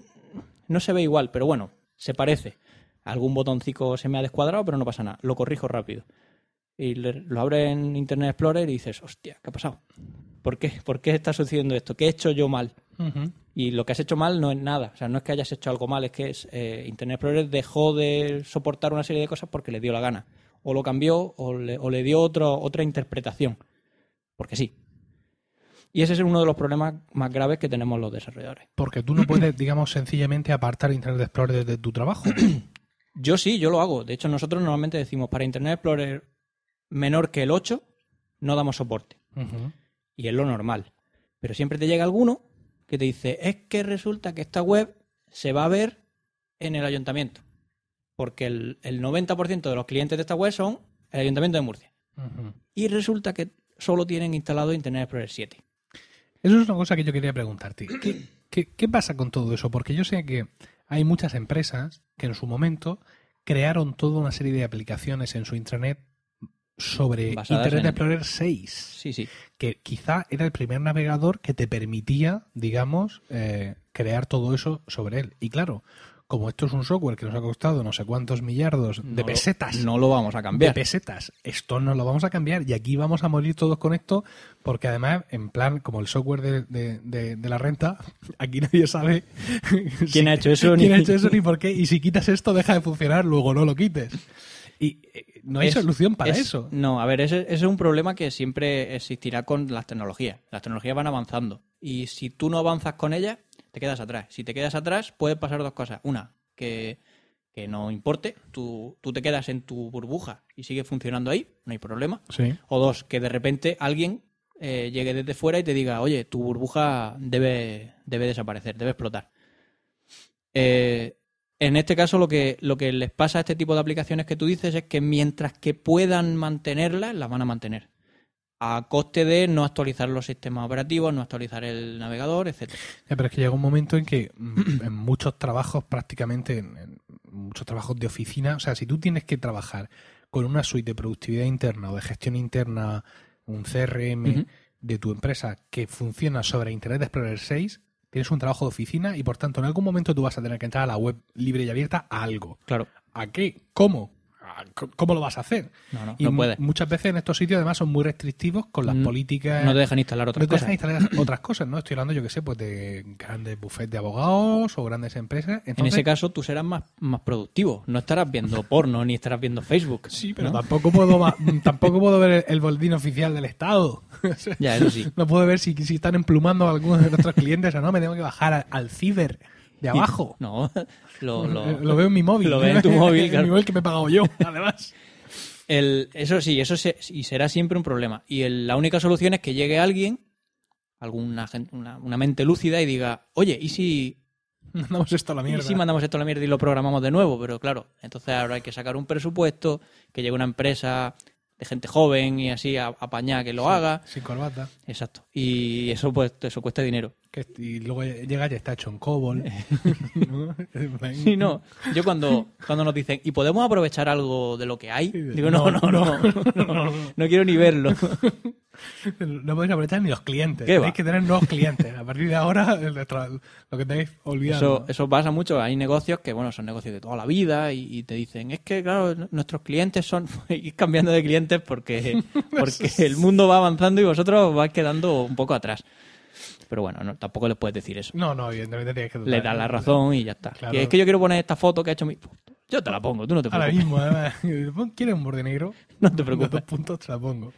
no se ve igual, pero bueno, se parece. Algún botoncito se me ha descuadrado, pero no pasa nada, lo corrijo rápido. Y lo abres en Internet Explorer y dices, hostia, ¿qué ha pasado? ¿Por qué? ¿Por qué está sucediendo esto? ¿Qué he hecho yo mal? Y lo que has hecho mal no es nada. O sea, no es que hayas hecho algo mal, es que es, eh, Internet Explorer dejó de soportar una serie de cosas porque le dio la gana. O lo cambió o le, o le dio otro, otra interpretación. Porque sí. Y ese es uno de los problemas más graves que tenemos los desarrolladores. Porque tú no puedes, digamos, sencillamente apartar Internet Explorer desde tu trabajo. Yo sí, yo lo hago. De hecho, nosotros normalmente decimos para Internet Explorer menor que el 8, no damos soporte. Y es lo normal. Pero siempre te llega alguno que te dice, es que resulta que esta web se va a ver en el ayuntamiento. Porque el, el 90% de los clientes de esta web son el ayuntamiento de Murcia. Y resulta que solo tienen instalado Internet Explorer 7. Eso es una cosa que yo quería preguntarte. ¿Qué, qué, qué pasa con todo eso? Porque yo sé que hay muchas empresas que en su momento crearon toda una serie de aplicaciones en su intranet sobre Basadas Internet en- Explorer 6, Sí, sí. que quizá era el primer navegador que te permitía, digamos, eh, crear todo eso sobre él. Y claro, como esto es un software que nos ha costado no sé cuántos millardos de No lo- pesetas, No lo vamos a de cambiar. pesetas. Esto no lo vamos a cambiar y aquí vamos a morir todos con esto porque además, en plan, como el software de, de- de- de la renta, aquí nadie sabe ¿Quién ha hecho eso? quién Ni- ha hecho eso ni por qué. Y si quitas esto, deja de funcionar, luego no lo quites. Y eh, no hay Es- solución para es- eso. No, a ver, ese, ese es un problema que siempre existirá con las tecnologías. Las tecnologías van avanzando. Y si tú no avanzas con ellas, te quedas atrás. Si te quedas atrás, puede pasar dos cosas. Una, que, que no importe, tú, tú te quedas en tu burbuja y sigue funcionando ahí, no hay problema. Sí. O dos, que de repente alguien eh, llegue desde fuera y te diga, oye, tu burbuja debe, debe desaparecer, debe explotar. Eh, en este caso, lo que, lo que les pasa a este tipo de aplicaciones que tú dices es que mientras que puedan mantenerlas, las van a mantener. A coste de no actualizar los sistemas operativos, no actualizar el navegador, etcétera. Ya, pero es que llega un momento en que mm, en muchos trabajos, prácticamente en, en muchos trabajos de oficina, o sea, si tú tienes que trabajar con una suite de productividad interna o de gestión interna, un CRM de tu empresa que funciona sobre Internet Explorer 6, tienes un trabajo de oficina y por tanto en algún momento tú vas a tener que entrar a la web libre y abierta a algo. Claro. ¿A qué? ¿Cómo? ¿A c- ¿Cómo lo vas a hacer? No, no, Y no puedes. muchas veces en estos sitios además son muy restrictivos con las Mm, políticas. No te dejan instalar otras No te cosas. dejan instalar otras cosas, ¿no? Estoy hablando, yo que sé, pues de grandes buffets de abogados o grandes empresas. En ese caso tú serás más, más productivo. No estarás viendo porno ni estarás viendo Facebook. Sí, pero ¿no? tampoco puedo tampoco puedo ver el, el boletín oficial del Estado. Ya, eso sí. No puedo ver si, si están emplumando a algunos de nuestros clientes o no. Me tengo que bajar a- al ciber de abajo. No, lo, lo- Lo veo en mi móvil. Lo veo en tu móvil, En claro. mi móvil que me he pagado yo, además. el- eso sí, eso se- y será siempre un problema. Y el- la única solución es que llegue alguien, alguna una, una mente lúcida y diga, oye, ¿y si, Mandamos esto a la y mierda. si mandamos esto a la mierda y lo programamos de nuevo? Pero claro, entonces ahora hay que sacar un presupuesto, que llegue una empresa de gente joven y así a, apañar que lo haga. Sin corbata. Exacto. Y eso pues eso cuesta dinero. Que- y luego llega y está hecho en COBOL. Sí, no. Yo cuando, cuando nos dicen, ¿y podemos aprovechar algo de lo que hay? Digo, no, no, no, no. No, no quiero ni verlo. No podéis aprovechar ni los clientes. ¿Qué Tenéis va? que tener nuevos clientes. A partir de ahora, lo que tenéis olvidado. Eso, eso pasa mucho. Hay negocios que, bueno, son negocios de toda la vida y, y te dicen, es que, claro, nuestros clientes son... ir cambiando de clientes porque, porque el mundo va avanzando y vosotros os vais quedando un poco atrás. Pero bueno, no, tampoco les puedes decir eso. No, no, evidentemente tienes que. Le das la razón y ya está. Claro. Es que yo quiero poner esta foto que ha hecho mi... Yo te la pongo, tú no te Ahora preocupes. mismo, además. ¿Quieres un borde negro? No te Los preocupes. dos puntos te la pongo.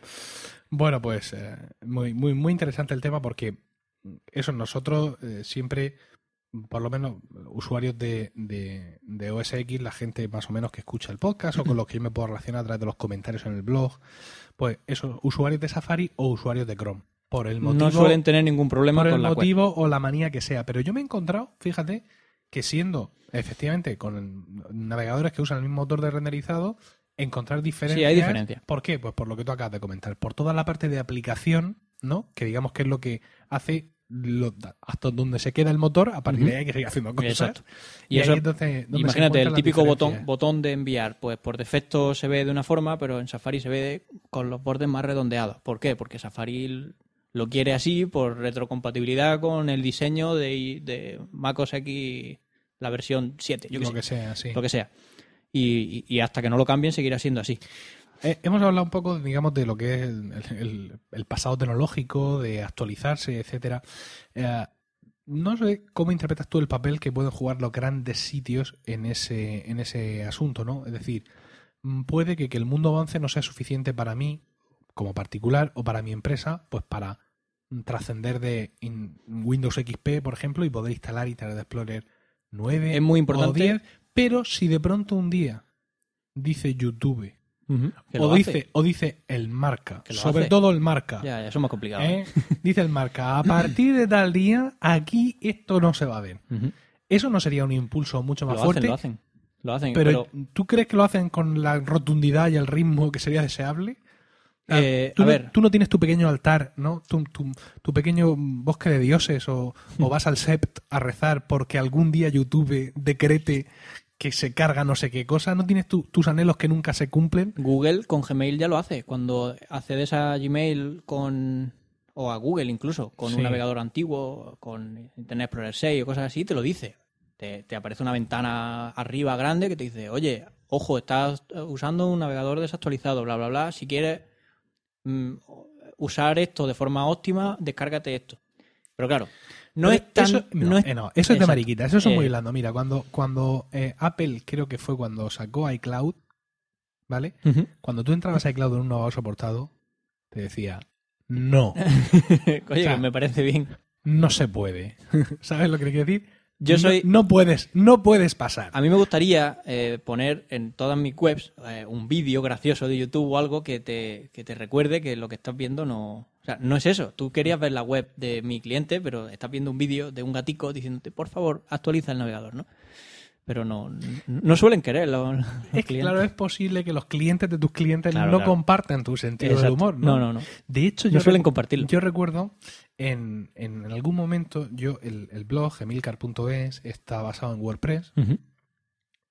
Bueno, pues eh, muy, muy, muy interesante el tema porque eso nosotros eh, siempre, por lo menos usuarios de, de, de OS X, la gente más o menos que escucha el podcast o con los que yo me puedo relacionar a través de los comentarios en el blog, pues esos usuarios de Safari o usuarios de Chrome. Por el motivo, no suelen tener ningún problema por el con la web. motivo o la manía que sea. Pero yo me he encontrado, fíjate, que siendo efectivamente con navegadores que usan el mismo motor de renderizado, encontrar diferencias. Sí, hay diferencia. ¿Por qué? Pues por lo que tú acabas de comentar. Por toda la parte de aplicación, ¿no? Que digamos que es lo que hace lo- hasta donde se queda el motor, a partir de ahí hay que seguir haciendo cosas. Exacto. Y, Y, ahí eso, es donde- donde se imagínate, el típico botón, diferencias. botón de enviar, pues por defecto se ve de una forma, pero en Safari se ve de- con los bordes más redondeados. ¿Por qué? Porque Safari lo quiere así por retrocompatibilidad con el diseño de, de macOS X, la versión 7, yo lo sé, que sea, sí. lo que sea. Y, hasta que no lo cambien seguirá siendo así. Eh, hemos hablado un poco, digamos, de lo que es el, el- el pasado tecnológico, de actualizarse, etcétera. Eh, no sé cómo interpretas tú el papel que pueden jugar los grandes sitios en ese, en ese asunto, ¿no? Es decir, mm, puede que, que el mundo avance no sea suficiente para mí, como particular, o para mi empresa, pues para trascender de in- Windows XP, por ejemplo, y poder instalar Internet Explorer 9 Es muy o importante. 10, pero si de pronto un día dice YouTube o dice, hace. o dice el marca, sobre hace. todo el marca. Ya, ya, eso es más complicado. ¿eh? Dice el marca, a partir de tal día, aquí esto no se va a ver. Eso no sería un impulso mucho más Lo fuerte. hacen, lo hacen. Lo hacen, pero, pero ¿tú crees que lo hacen con la rotundidad y el ritmo que sería deseable? Ah, Eh, tú, a no, ver. tú no tienes tu pequeño altar, ¿no? Tu, tu- tu pequeño bosque de dioses o, o vas al sept a rezar porque algún día YouTube decrete que se carga no sé qué cosa. ¿No tienes tu- tus anhelos que nunca se cumplen? Google con Gmail ya lo hace. Cuando accedes a Gmail con o a Google incluso, con Sí. un navegador antiguo, con Internet Explorer 6 o cosas así, te lo dice. Te, te aparece una ventana arriba grande que te dice, oye, ojo, estás usando un navegador desactualizado, bla, bla, bla. Si quieres mm, usar esto de forma óptima, descárgate esto. Pero claro, no Pero es tan... Eso, no, no es- eh, no, eso es de mariquita, eso es muy Eh, blando. Mira, cuando, cuando eh, Apple, creo que fue cuando sacó iCloud, ¿vale? Cuando tú entrabas a iCloud en un navegador soportado, te decía, no, Oye, O sea, que me parece bien. no se puede. ¿Sabes lo que quiero decir? Yo No- soy... No, puedes, no puedes pasar. A mí me gustaría eh, poner en todas mis webs eh, un vídeo gracioso de YouTube o algo que te, que te recuerde que lo que estás viendo no... O sea, no es eso. Tú querías ver la web de mi cliente, pero estás viendo un vídeo de un gatico diciéndote, por favor, actualiza el navegador, ¿no? Pero no, no suelen querer los, los Es clientes. claro, es posible que los clientes de tus clientes Claro, no claro. compartan tu sentido del Exacto. humor, No, no, no. De hecho, No yo, suelen compartirlo. yo recuerdo en, en algún momento, yo el, el blog emilcar.es está basado en WordPress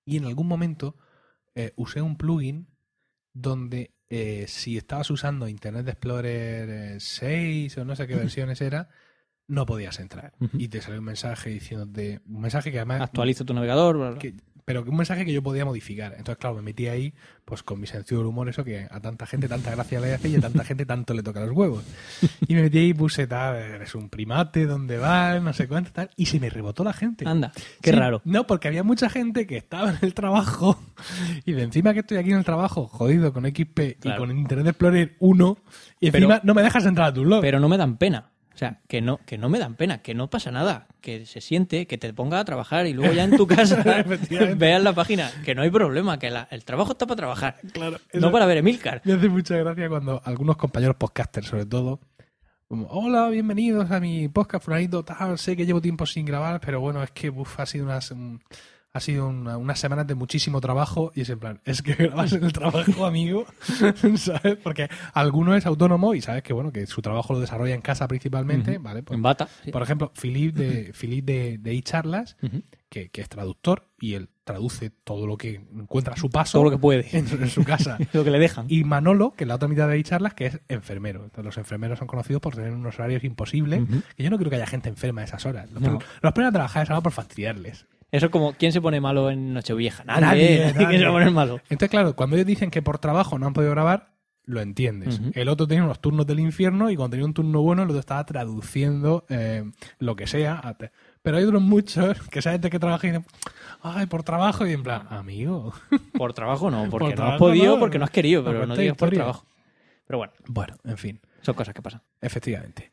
y en algún momento eh, usé un plugin donde eh, si estabas usando Internet Explorer eh, 6 o no sé qué versiones era, no podías entrar. Y te salió un mensaje diciéndote, un mensaje que además Actualiza tu navegador. bla, bla. que- pero que un mensaje que yo podía modificar. Entonces, claro, me metí ahí, pues con mi sentido del humor, eso que a tanta gente tanta gracia le hace y a tanta gente tanto le toca los huevos. Y me metí ahí y puse tal, eres un primate, ¿dónde vas? No sé cuánto, tal. Y se me rebotó la gente. Anda, qué Sí, raro. No, porque había mucha gente que estaba en el trabajo y de encima que estoy aquí en el trabajo, jodido con XP Claro. y con Internet Explorer 1, y Pero- encima no me dejas entrar a tu blog. Pero no me dan pena. O sea, que no, que no me dan pena, que no pasa nada, que se siente, que te ponga a trabajar y luego ya en tu casa veas la página, que no hay problema, que la- el trabajo está para trabajar, claro, no para ver Emilcar. Me hace mucha gracia cuando algunos compañeros podcasters, sobre todo, como, hola, bienvenidos a mi podcast, Fulanito, tal, sé que llevo tiempo sin grabar, pero bueno, es que uf, ha sido unas, ha sido una- unas semanas de muchísimo trabajo y es en plan, es que grabas en el trabajo, amigo, ¿sabes? Porque alguno es autónomo y sabes que, bueno, que su trabajo lo desarrolla en casa principalmente, ¿vale? Pues, En bata. sí. por ejemplo, Philip de, Philip de, de iCharlas, Ujú. que, que es traductor y él traduce todo lo que encuentra a su paso Todo lo que puede, en, en su casa. lo que le dejan. Y Manolo, que es la otra mitad de charlas, que es enfermero. Entonces, los enfermeros son conocidos por tener unos horarios imposibles. Que yo no creo que haya gente enferma a esas horas. Los, No. ponen- los ponen a trabajar a esa hora por fastidiarles. Eso es como, ¿quién se pone malo en Nochevieja? Nadie, Nadie, nadie, nadie. ¿Quién se poner malo? Entonces, claro, cuando ellos dicen que por trabajo no han podido grabar, lo entiendes. El otro tenía unos turnos del infierno y cuando tenía un turno bueno, el otro estaba traduciendo eh, lo que sea. a Pero hay otros muchos que saben de qué trabajan y dicen, ay, por trabajo. Y en plan, amigo. Por trabajo no, porque no has podido, no, porque no has querido, pero no digas por trabajo. Pero bueno, Bueno, en fin. son cosas que pasan. Efectivamente.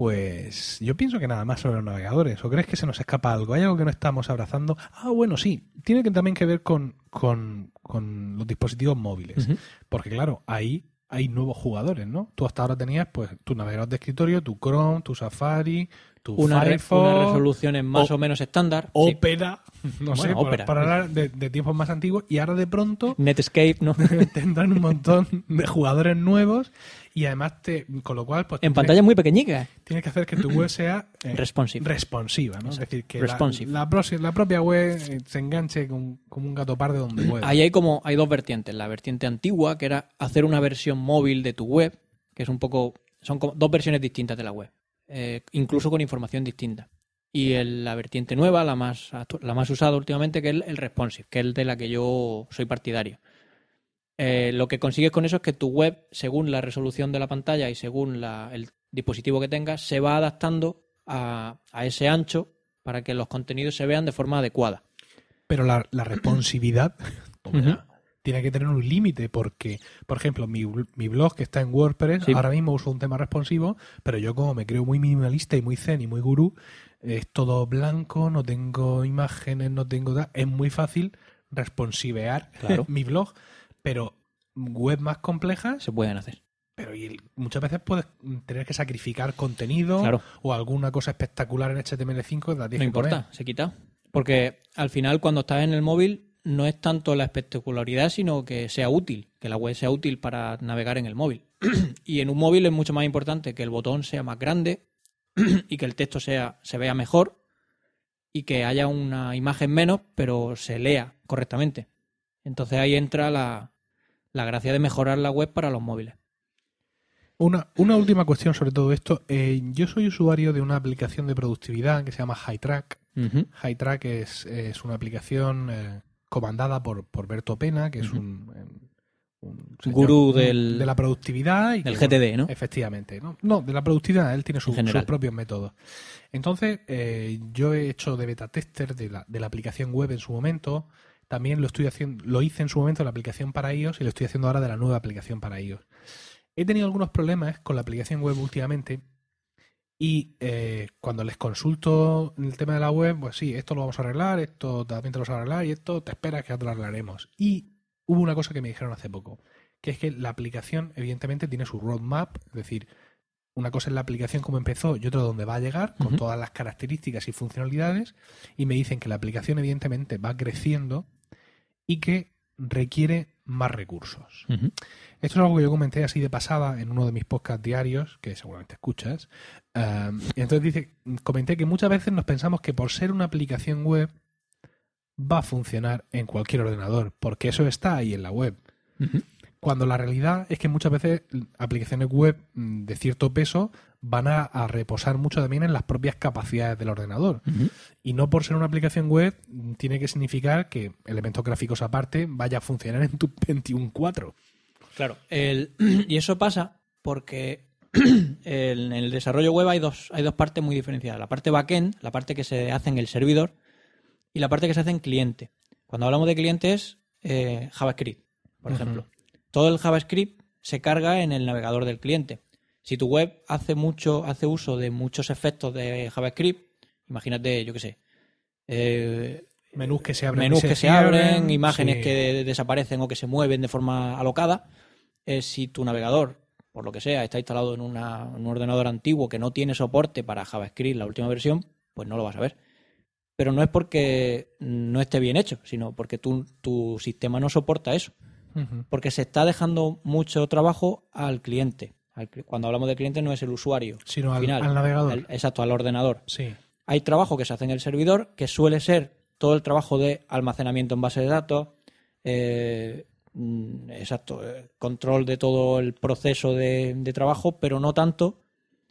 Pues yo pienso que nada más sobre los navegadores. ¿O crees que se nos escapa algo? ¿Hay algo que no estamos abrazando? Ah, bueno, sí. Tiene que también que ver con, con, con los dispositivos móviles. Porque claro, ahí hay nuevos jugadores, ¿no? Tú hasta ahora tenías pues tu navegador de escritorio, tu Chrome, tu Safari, tu Una, re- unas resoluciones más o- o, menos estándar. sí. Opera, no sé, Bueno, Opera. para hablar de, de tiempos más antiguos. Y ahora de pronto Netscape, ¿no? tendrán un montón de jugadores nuevos y además te, con lo cual pues en tienes- pantalla muy pequeñica. tienes que hacer que tu web sea eh, Responsive. responsiva, ¿no? Es decir, que la- Responsive. La, la propia web eh, se enganche como un gato parde donde pueda. Ahí hay como hay dos vertientes. La vertiente antigua, que era hacer una versión móvil de tu web, que es un poco. Son como dos versiones distintas de la web. Eh, incluso con información distinta. Y el- la vertiente nueva, la más, la más usada últimamente, que es el, el responsive, que es de la que yo soy partidario. Eh, lo que consigues con eso es que tu web, según la resolución de la pantalla y según la- el dispositivo que tengas, se va adaptando a, a ese ancho para que los contenidos se vean de forma adecuada. Pero la, la responsividad. Tiene que tener un límite porque, por ejemplo, mi, mi blog que está en WordPress, Sí. ahora mismo uso un tema responsivo, pero yo como me creo muy minimalista y muy zen y muy gurú, es todo blanco, no tengo imágenes, no tengo... Es muy fácil responsivear Claro. mi blog, pero web más complejas Se pueden hacer. Pero y muchas veces puedes tener que sacrificar contenido Claro. o alguna cosa espectacular en HTML5 la No importa, poner. se quita. Porque al final, cuando estás en el móvil, no es tanto la espectacularidad, sino que sea útil, que la web sea útil para navegar en el móvil. y en un móvil es mucho más importante que el botón sea más grande y que el texto sea, se vea mejor y que haya una imagen menos, pero se lea correctamente. Entonces ahí entra la, la gracia de mejorar la web para los móviles. Una, una última cuestión sobre todo esto. Eh, yo soy usuario de una aplicación de productividad que se llama HighTrack. Ujú. HighTrack es, es una aplicación eh, comandada por, por Berto Pena, que es Ujú. un, un señor Gurú del- de la productividad. Y del que, GTD, ¿no? Efectivamente. No, no de la productividad, él tiene su- sus propios métodos. Entonces, eh, yo he hecho de beta tester de la, de la aplicación web en su momento. También lo estoy haciendo, lo hice en su momento de la aplicación para iOS y lo estoy haciendo ahora de la nueva aplicación para iOS. He tenido algunos problemas con la aplicación web últimamente y eh, cuando les consulto el tema de la web, pues sí, esto lo vamos a arreglar, esto también te lo vamos a arreglar y esto te esperas que te lo arreglaremos. Y hubo una cosa que me dijeron hace poco, que es que la aplicación evidentemente tiene su roadmap, es decir, una cosa es la aplicación como empezó y otra donde va a llegar, con todas las características y funcionalidades, y me dicen que la aplicación evidentemente va creciendo y que requiere más recursos. Esto es algo que yo comenté así de pasada en uno de mis podcasts diarios, que seguramente escuchas. Um, y entonces dice, comenté que muchas veces nos pensamos que por ser una aplicación web va a funcionar en cualquier ordenador, porque eso está ahí en la web. Ujú. Cuando la realidad es que muchas veces aplicaciones web mm, de cierto peso van a, a reposar mucho también en las propias capacidades del ordenador. Y no por ser una aplicación web mm, tiene que significar que elementos gráficos aparte vaya a funcionar en tu 21.4. Claro. El- y eso pasa porque el- en el desarrollo web hay dos, hay dos partes muy diferenciadas. La parte backend, la parte que se hace en el servidor, y la parte que se hace en cliente. Cuando hablamos de cliente es eh, JavaScript, por ejemplo. Todo el JavaScript se carga en el navegador del cliente. Si tu web hace mucho, hace uso de muchos efectos de JavaScript, imagínate, yo qué sé, eh, Menús que se abren. menús que se abren, imágenes sí. que desaparecen o que se mueven de forma alocada. Eh, si tu navegador, por lo que sea, está instalado en, una- en un ordenador antiguo que no tiene soporte para JavaScript, la última versión, pues no lo vas a ver. Pero no es porque no esté bien hecho, sino porque tu, tu sistema no soporta eso. Porque se está dejando mucho trabajo al cliente. Cuando hablamos de cliente no es el usuario Sino al, final. al navegador. exacto, al ordenador. Sí. Hay trabajo que se hace en el servidor, que suele ser todo el trabajo de almacenamiento en base de datos, eh, mm, exacto, eh, control de todo el proceso de, de trabajo, pero no tanto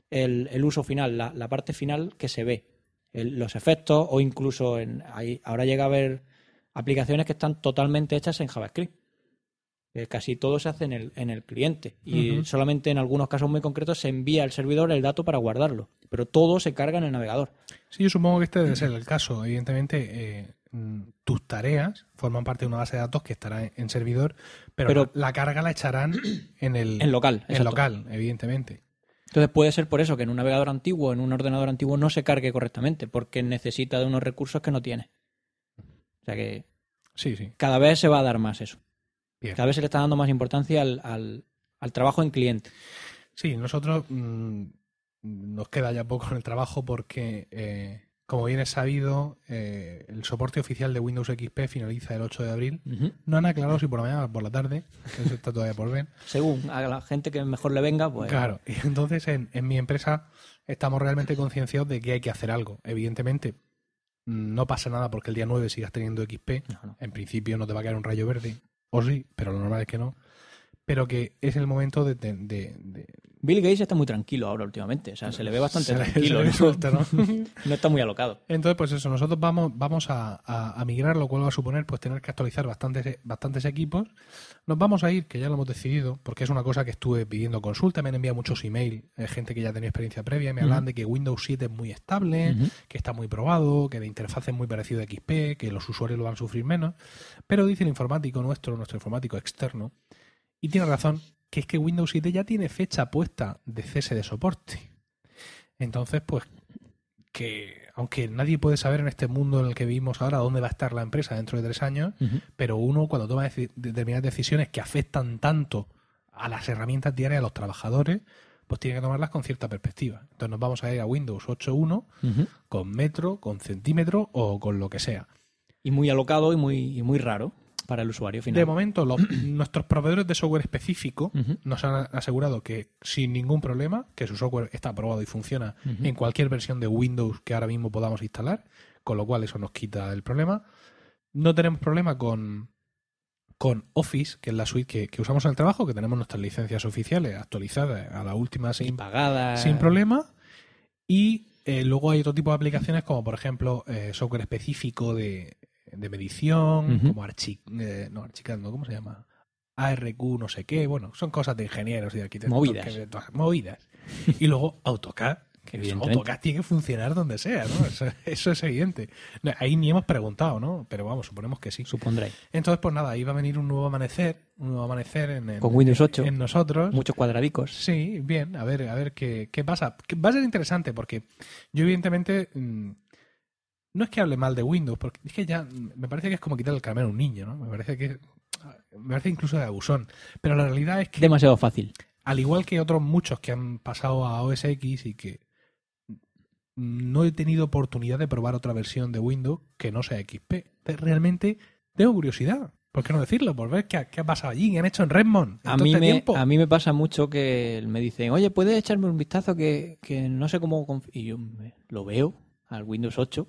el, el uso final, la, la parte final que se ve, el- los efectos o incluso en, ahora llega a haber aplicaciones que están totalmente hechas en JavaScript. Eh, casi todo se hace en el, en el cliente y solamente en algunos casos muy concretos se envía al servidor el dato para guardarlo, pero todo se carga en el navegador. Sí, yo supongo que este debe ser el caso. Evidentemente, eh, mm, tus tareas forman parte de una base de datos que estará en, en servidor, pero, Pero- la, la carga la echarán en el En local. en exacto. local, evidentemente. Entonces puede ser por eso que en un navegador antiguo, en un ordenador antiguo, no se cargue correctamente, porque necesita de unos recursos que no tiene. O sea que Sí, sí. cada vez se va a dar más eso. Bien. Cada vez se le está dando más importancia al, al- al trabajo en cliente. Sí, nosotros mm, nos queda ya poco en el trabajo porque, eh, como bien es sabido, eh, el soporte oficial de Windows XP finaliza el 8 de abril. No han aclarado si por la mañana o por la tarde, eso está todavía por ver. Según a la gente que mejor le venga, pues Claro, y entonces en, en mi empresa estamos realmente concienciados de que hay que hacer algo. Evidentemente, mm, no pasa nada porque el día 9 sigas teniendo XP. no, no. En principio no te va a caer un rayo verde, o sí, pero lo normal es que no. Pero que es el momento de... de- de- de- Bill Gates está muy tranquilo ahora últimamente. O sea, se le ve bastante le- tranquilo. ¿no? suelto, ¿no? No está muy alocado. Entonces, pues eso, nosotros vamos, vamos a, a- a migrar, lo cual va a suponer pues tener que actualizar bastantes, bastantes equipos. Nos vamos a ir, que ya lo hemos decidido, porque es una cosa que estuve pidiendo consulta, me han enviado muchos emails, eh, gente que ya tenía experiencia previa, me hablan de que Windows 7 es muy estable, que está muy probado, que de interfaz es muy parecido a XP, que los usuarios lo van a sufrir menos. Pero dice el informático nuestro, nuestro informático externo, y tiene razón, que es que Windows 7 ya tiene fecha puesta de cese de soporte. Entonces, pues, que aunque nadie puede saber en este mundo en el que vivimos ahora dónde va a estar la empresa dentro de tres años, pero uno cuando toma deci- determinadas decisiones que afectan tanto a las herramientas diarias de los trabajadores, pues tiene que tomarlas con cierta perspectiva. Entonces nos vamos a ir a Windows 8.1 Ujú. con metro, con centímetro o con lo que sea. Y muy alocado y muy, y muy raro para el usuario final. De momento, los- nuestros proveedores de software específico nos han asegurado que sin ningún problema, que su software está aprobado y funciona en cualquier versión de Windows que ahora mismo podamos instalar, con lo cual eso nos quita el problema. No tenemos problema con, con Office, que es la suite que, que usamos en el trabajo, que tenemos nuestras licencias oficiales actualizadas a la última sin, sin problema. Y eh, luego hay otro tipo de aplicaciones como por ejemplo eh, software específico de, de medición, como Archi, eh, no, Archicad, ¿cómo se llama? ARQ, no sé qué, bueno, son cosas de ingenieros y de arquitectos. Movidas. que- movidas. Y luego AutoCAD. Que. AutoCAD tiene que funcionar donde sea, ¿no? Eso, eso es evidente. No, Ahí ni hemos preguntado, ¿no? Pero vamos, suponemos que sí. Supondré. Entonces, pues nada, ahí va a venir un nuevo amanecer, un nuevo amanecer en, en- Con Windows 8. en nosotros. Muchos cuadradicos. Sí, bien, a ver, a ver qué, qué pasa. Va a ser interesante porque yo evidentemente mm, no es que hable mal de Windows, porque es que ya me parece que es como quitar el caramelo a un niño, ¿no? Me parece que me parece incluso de abusón. Pero la realidad es que Demasiado fácil. al igual que otros muchos que han pasado a OS X y que no he tenido oportunidad de probar otra versión de Windows que no sea XP. Realmente tengo curiosidad. ¿Por qué no decirlo? Por ver qué, ha- qué ha pasado allí, qué han hecho en Redmond. en A todo mí, este me, tiempo. a mí me pasa mucho que me dicen, oye, ¿puedes echarme un vistazo que, que no sé cómo... conf-?" Y yo me- lo veo al Windows 8.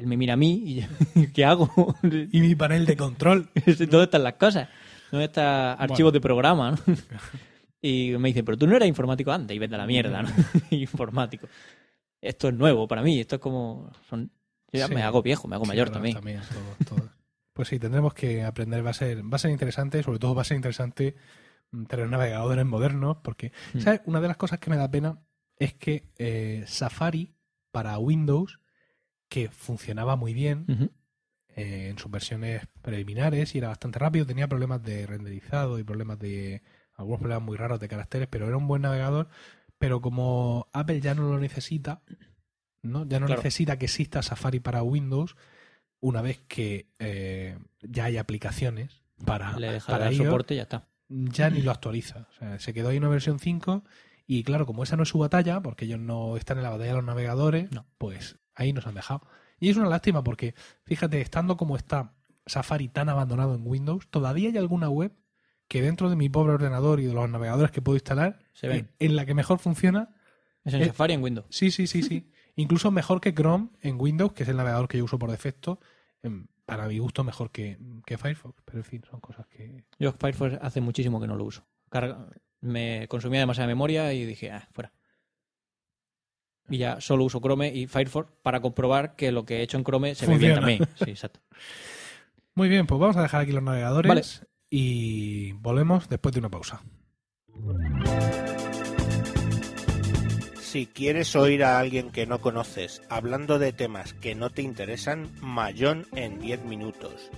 Él me mira a mí y yo, ¿qué hago? Y mi panel de control. ¿Dónde están las cosas? ¿Dónde está archivos de programa? ¿no? Y me dicen, pero tú no eras informático antes y vete a la mierda, ¿no? informático. Esto es nuevo para mí, esto es como... Son... Yo ya Sí. me hago viejo, me hago Sí, mayor también. todo, todo. Pues sí, tendremos que aprender, va a ser, va a ser interesante, sobre todo va a ser interesante mm, tener navegadores modernos, porque, Mm. ¿sabes? Una de las cosas que me da pena es que eh, Safari para Windows, que funcionaba muy bien eh, en sus versiones preliminares y era bastante rápido, tenía problemas de renderizado y problemas de, algunos problemas muy raros de caracteres, pero era un buen navegador, pero como Apple ya no lo necesita, ¿no? Ya no Claro. necesita que exista Safari para Windows una vez que eh, ya hay aplicaciones para, Le deja para ello, soporte y ya está. ya ni lo actualiza. O sea, se quedó ahí una versión 5 y claro, como esa no es su batalla, porque ellos no están en la batalla de los navegadores, No. pues ahí nos han dejado. Y es una lástima porque, fíjate, estando como está Safari tan abandonado en Windows, todavía hay alguna web que dentro de mi pobre ordenador y de los navegadores que puedo instalar, Se ven. en la que mejor funciona Es en eh, Safari en Windows. Sí, sí, sí, sí. Incluso mejor que Chrome en Windows, que es el navegador que yo uso por defecto. em, Para mi gusto, mejor que, que Firefox. Pero en fin, son cosas que. Yo Firefox hace muchísimo que no lo uso. Carga- me consumía demasiada memoria y dije, ah, fuera. Y ya solo uso Chrome y Firefox para comprobar que lo que he hecho en Chrome se ve bien Funciona. también. Sí, exacto. Muy bien, pues vamos a dejar aquí los navegadores Vale. y volvemos después de una pausa. Si quieres oír a alguien que no conoces hablando de temas que no te interesan, Mayón en 10 minutos.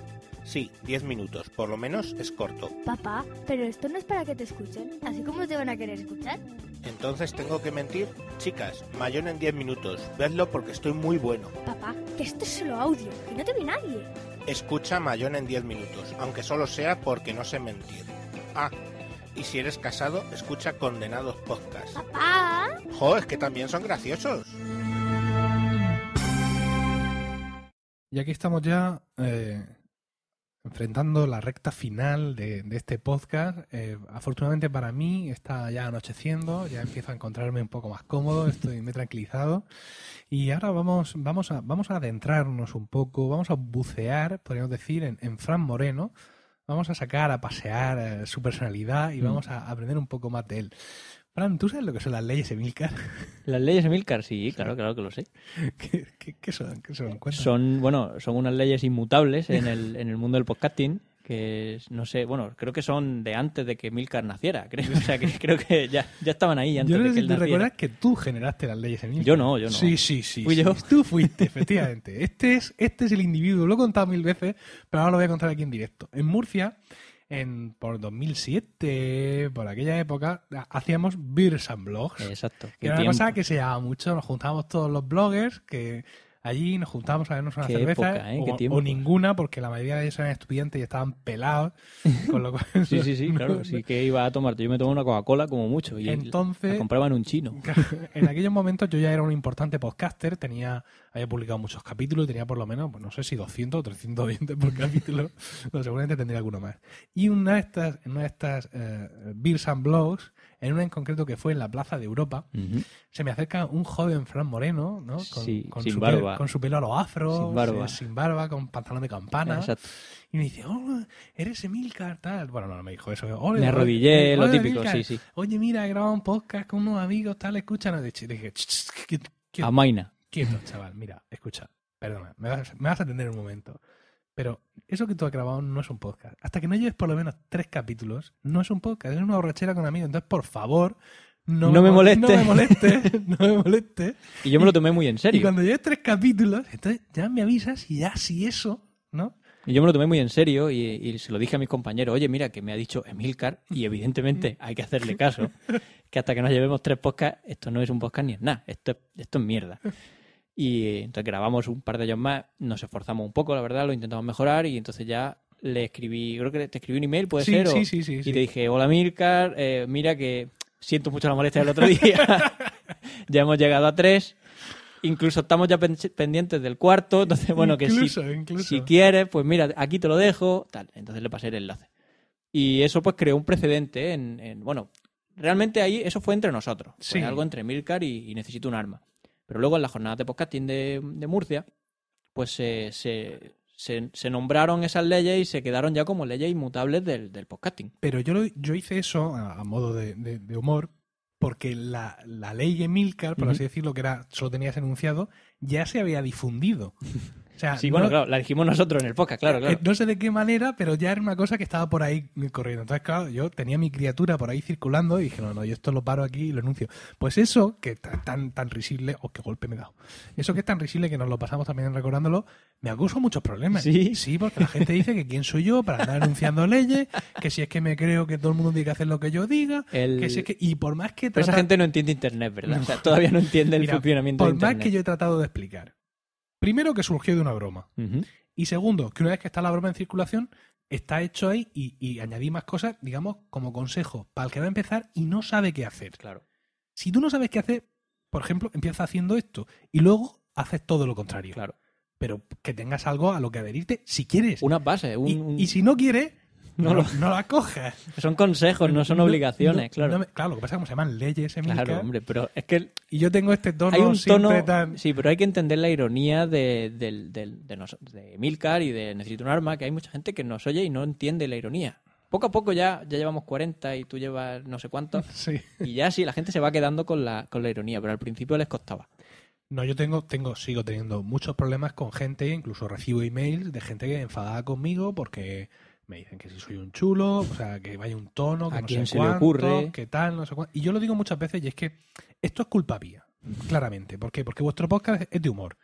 Sí, 10 minutos, por lo menos es corto. Papá, pero esto no es para que te escuchen, así como te van a querer escuchar. Entonces tengo que mentir. Chicas, Mayón en 10 minutos, vedlo porque estoy muy bueno. Papá, que esto es solo audio, que no te ve nadie. Escucha Mayón en 10 minutos, aunque solo sea porque no sé mentir. Ah, y si eres casado, escucha Condenados Podcast. Papá, Jo, es que también son graciosos. Y aquí estamos ya eh, enfrentando la recta final de, de este podcast. Eh, afortunadamente para mí está ya anocheciendo, ya empiezo a encontrarme un poco más cómodo, estoy me he tranquilizado. Y ahora vamos, vamos, a, vamos a adentrarnos un poco, vamos a bucear, podríamos decir, en, en Fran Moreno. Vamos a sacar a pasear eh, su personalidad y Mm. vamos a aprender un poco más de él. Fran, ¿tú sabes lo que son las leyes Emilcar? Las leyes Emilcar, sí, claro, claro que lo sé. ¿Qué, qué- qué son? ¿Qué son? Son, bueno, son unas leyes inmutables en el, en el mundo del podcasting que es- no sé, bueno, creo que son de antes de que Milcar naciera, creo, o sea que creo que ya, ya estaban ahí antes Yo no de que si él te naciera. recuerdas que tú generaste las leyes en Yo no, yo no. Sí, sí, sí. Fui sí. yo. Tú fuiste, efectivamente. Este es, este es el individuo. Lo he contado mil veces, pero ahora lo voy a contar aquí en directo. En Murcia, en, por 2007, por aquella época, hacíamos Beers and Blogs. Exacto. Que era una tiempo. cosa que se llamaba mucho. Nos juntábamos todos los bloggers que allí nos juntábamos a vernos una Qué cerveza época, ¿eh? o, Qué tiempo. o ninguna porque la mayoría de ellos eran estudiantes y estaban pelados. con lo cual, Sí, sí, sí, claro. Sí que iba a tomarte. Yo me tomo una Coca-Cola como mucho. Y Entonces- la compraba en un chino. en aquellos momentos yo ya era un importante podcaster, tenía, había publicado muchos capítulos y tenía por lo menos, pues no sé si 200 o 300 oyentes por capítulo, no, seguramente tendría alguno más. Y una de estas, una de estas eh, Beers and Blogs, en una en concreto que fue en la Plaza de Europa, se me acerca un joven Fran Moreno, ¿no? Con, Sí, con sin su barba. Pelo, con su pelo a lo afro, Sin barba. sí, sin barba, con pantalón de campana. Exacto. Y me dice, oh, eres Emilcar, tal. Bueno, no, no me dijo eso. "Ole, Me arrodillé, ole, lo típico, Emilcar. sí, sí. Oye, mira, he grabado un podcast con unos amigos, tal, escúchanos. Le dije, "Ch, ch, quieto, quieto, Amaina. quieto, chaval, mira, escucha, perdona, me vas, me vas a atender un momento. Pero eso que tú has grabado no es un podcast. Hasta que no lleves por lo menos tres capítulos, no es un podcast, es una borrachera con amigos. Entonces, por favor, no, No me mo- molestes. No me molestes, no me molestes. Y yo me lo tomé muy en Y serio. cuando lleves tres capítulos, entonces ya me avisas y ya si eso, ¿no? Y yo me lo tomé muy en serio y, y se lo dije a mis compañeros, oye, mira, que me ha dicho Emilcar y evidentemente hay que hacerle caso, que hasta que nos llevemos tres podcasts, esto no es un podcast ni es nada, esto es, esto es mierda. Y entonces grabamos un par de ellos más, nos esforzamos un poco, la verdad, lo intentamos mejorar y entonces ya le escribí, creo que te escribí un email, puede Sí, ser, o- sí, sí, sí, y sí. te dije, hola Milcar, eh, mira que siento mucho la molestia del otro día, ya hemos llegado a tres, incluso estamos ya pen- pendientes del cuarto, entonces bueno, que incluso. si quieres, pues mira, aquí te lo dejo, tal. Entonces le pasé el enlace. Y eso pues creó un precedente en, en- bueno, realmente ahí eso fue entre nosotros. Fue Sí. algo entre Milcar y, y Necesito un arma. Pero luego en la jornada de podcasting de, de Murcia, pues se, se, se, se nombraron esas leyes y se quedaron ya como leyes inmutables del, del podcasting. Pero yo, lo- yo hice eso a, a modo de, de- de humor porque la, la ley Emilcar, por así decirlo, que era solo tenías enunciado, ya se había difundido. O sea, Sí, no- bueno, claro, la dijimos nosotros en el podcast, claro, claro. eh, no sé de qué manera, pero ya era una cosa que estaba por ahí corriendo. Entonces, claro, yo tenía mi criatura por ahí circulando y dije, no, no, yo esto lo paro aquí y lo enuncio. Pues eso, que tan, tan, risible, oh, qué golpe me he dado. Eso que es tan risible que nos lo pasamos también recordándolo, me ha causado muchos problemas. ¿Sí? Sí, porque la gente dice que quién soy yo para andar anunciando leyes, que si es que me creo que todo el mundo tiene que hacer lo que yo diga, El- que si es que, y por más que Pero esa trata- gente no entiende Internet, ¿verdad? No. O sea, todavía no entiende el Mira, funcionamiento por de más Internet. que yo he tratado de explicar. Primero que surgió de una broma. Y segundo, que una vez que está la broma en circulación, está hecho ahí y, y añadí más cosas, digamos, como consejo para el que va a empezar y no sabe qué hacer. Claro. Si tú no sabes qué hacer, por ejemplo, empieza haciendo esto y luego haces todo lo contrario. Claro. Pero que tengas algo a lo que adherirte si quieres. Unas bases, un- y, un- y si no quieres, No no, lo- no la cojas. son consejos, no son obligaciones, claro. me- claro, lo que pasa es que como se llaman leyes, Emilcar, Claro, hombre, pero es que y yo tengo este tono hay un tono. siempre tan... Sí, pero hay que entender la ironía de, de, nos- de Milcar y de Necesito un arma, que hay mucha gente que nos oye y no entiende la ironía. Poco a poco ya, ya llevamos 40 y tú llevas no sé cuántos. Sí. Y ya sí, la gente se va quedando con la, con la ironía, pero al principio les costaba. No, yo tengo, tengo, sigo teniendo muchos problemas con gente, incluso recibo emails de gente que enfadada conmigo porque me dicen que si soy un chulo, o sea, que vaya un tono, que ¿A no quién sé se le ocurre? que tal, no sé cuánto. Y yo lo digo muchas veces y es que esto es culpa mía, claramente. ¿Por qué? Porque vuestro podcast es de humor,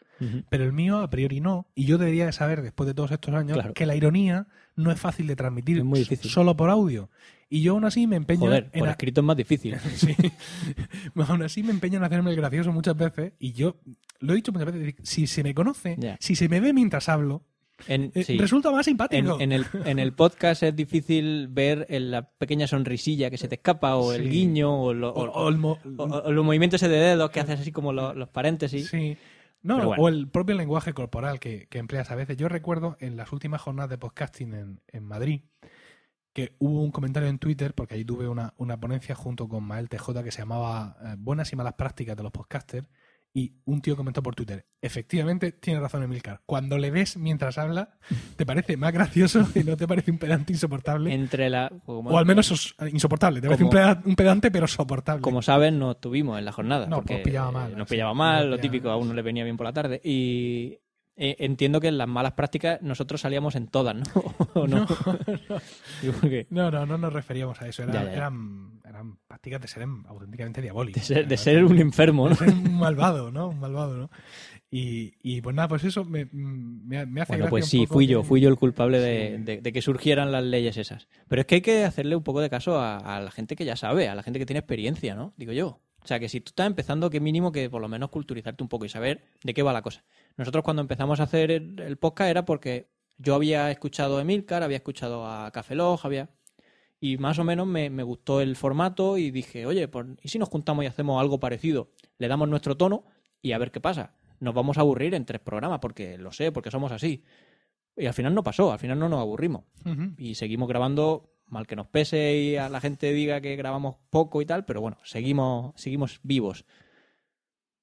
pero el mío a priori no. Y yo debería de saber, después de todos estos años, Claro. que la ironía no es fácil de transmitir muy solo por audio. Y yo aún así me empeño Joder, en... por a- escrito es más difícil. Sí. Aún así me empeño en hacerme el gracioso muchas veces y yo lo he dicho muchas veces, si se me conoce, si se me ve mientras hablo, En, eh, sí. resulta más simpático. en el, en el podcast es difícil ver la pequeña sonrisilla que se te escapa, o el guiño, o, lo- o, o- o el mo- o- o los movimientos de dedos que haces así como lo- los paréntesis. sí. No, Pero bueno. o el propio lenguaje corporal que, que empleas a veces. Yo recuerdo en las últimas jornadas de podcasting en, en Madrid que hubo un comentario en Twitter, porque ahí tuve una, una ponencia junto con Mael TJ que se llamaba eh, Buenas y malas prácticas de los podcasters, y un tío comentó por Twitter, efectivamente tiene razón Emilcar, cuando le ves mientras habla, te parece más gracioso y no te parece un pedante insoportable. Entre la, como, o al menos sos- insoportable, te parece un Como- peda- un pedante pero soportable. como sabes, no estuvimos en la jornada. No, porque nos pillaba mal, eh, Nos pillaba nos mal, lo pillaba típico, a uno le venía bien por la tarde. Y eh, entiendo que en las malas prácticas nosotros salíamos en todas, ¿no? ¿O no? No, no, no nos referíamos a eso. Eran, Ya, ya, ya. eran, eran prácticas de ser auténticamente diabólicas. de ser, de ser un enfermo, ¿no? De ser un malvado, ¿no? Un malvado, ¿no? Y, y pues nada, pues eso me, me, me hace Bueno, pues sí, fui yo, fui yo el culpable de, Sí. de- de que surgieran las leyes esas. Pero es que hay que hacerle un poco de caso a, a la gente que ya sabe, a la gente que tiene experiencia, ¿no? Digo yo. O sea, que si tú estás empezando, que mínimo que por lo menos culturizarte un poco y saber de qué va la cosa. Nosotros cuando empezamos a hacer el, el podcast era porque yo había escuchado a Emilcar, había escuchado a Café Log, había... Y más o menos me, me gustó el formato y dije, oye, pues, ¿y si nos juntamos y hacemos algo parecido? Le damos nuestro tono y a ver qué pasa. Nos vamos a aburrir en tres programas, porque lo sé, porque somos así. Y al final no pasó, al final no nos aburrimos. Y seguimos grabando, mal que nos pese y a la gente diga que grabamos poco y tal, pero bueno, seguimos, seguimos vivos.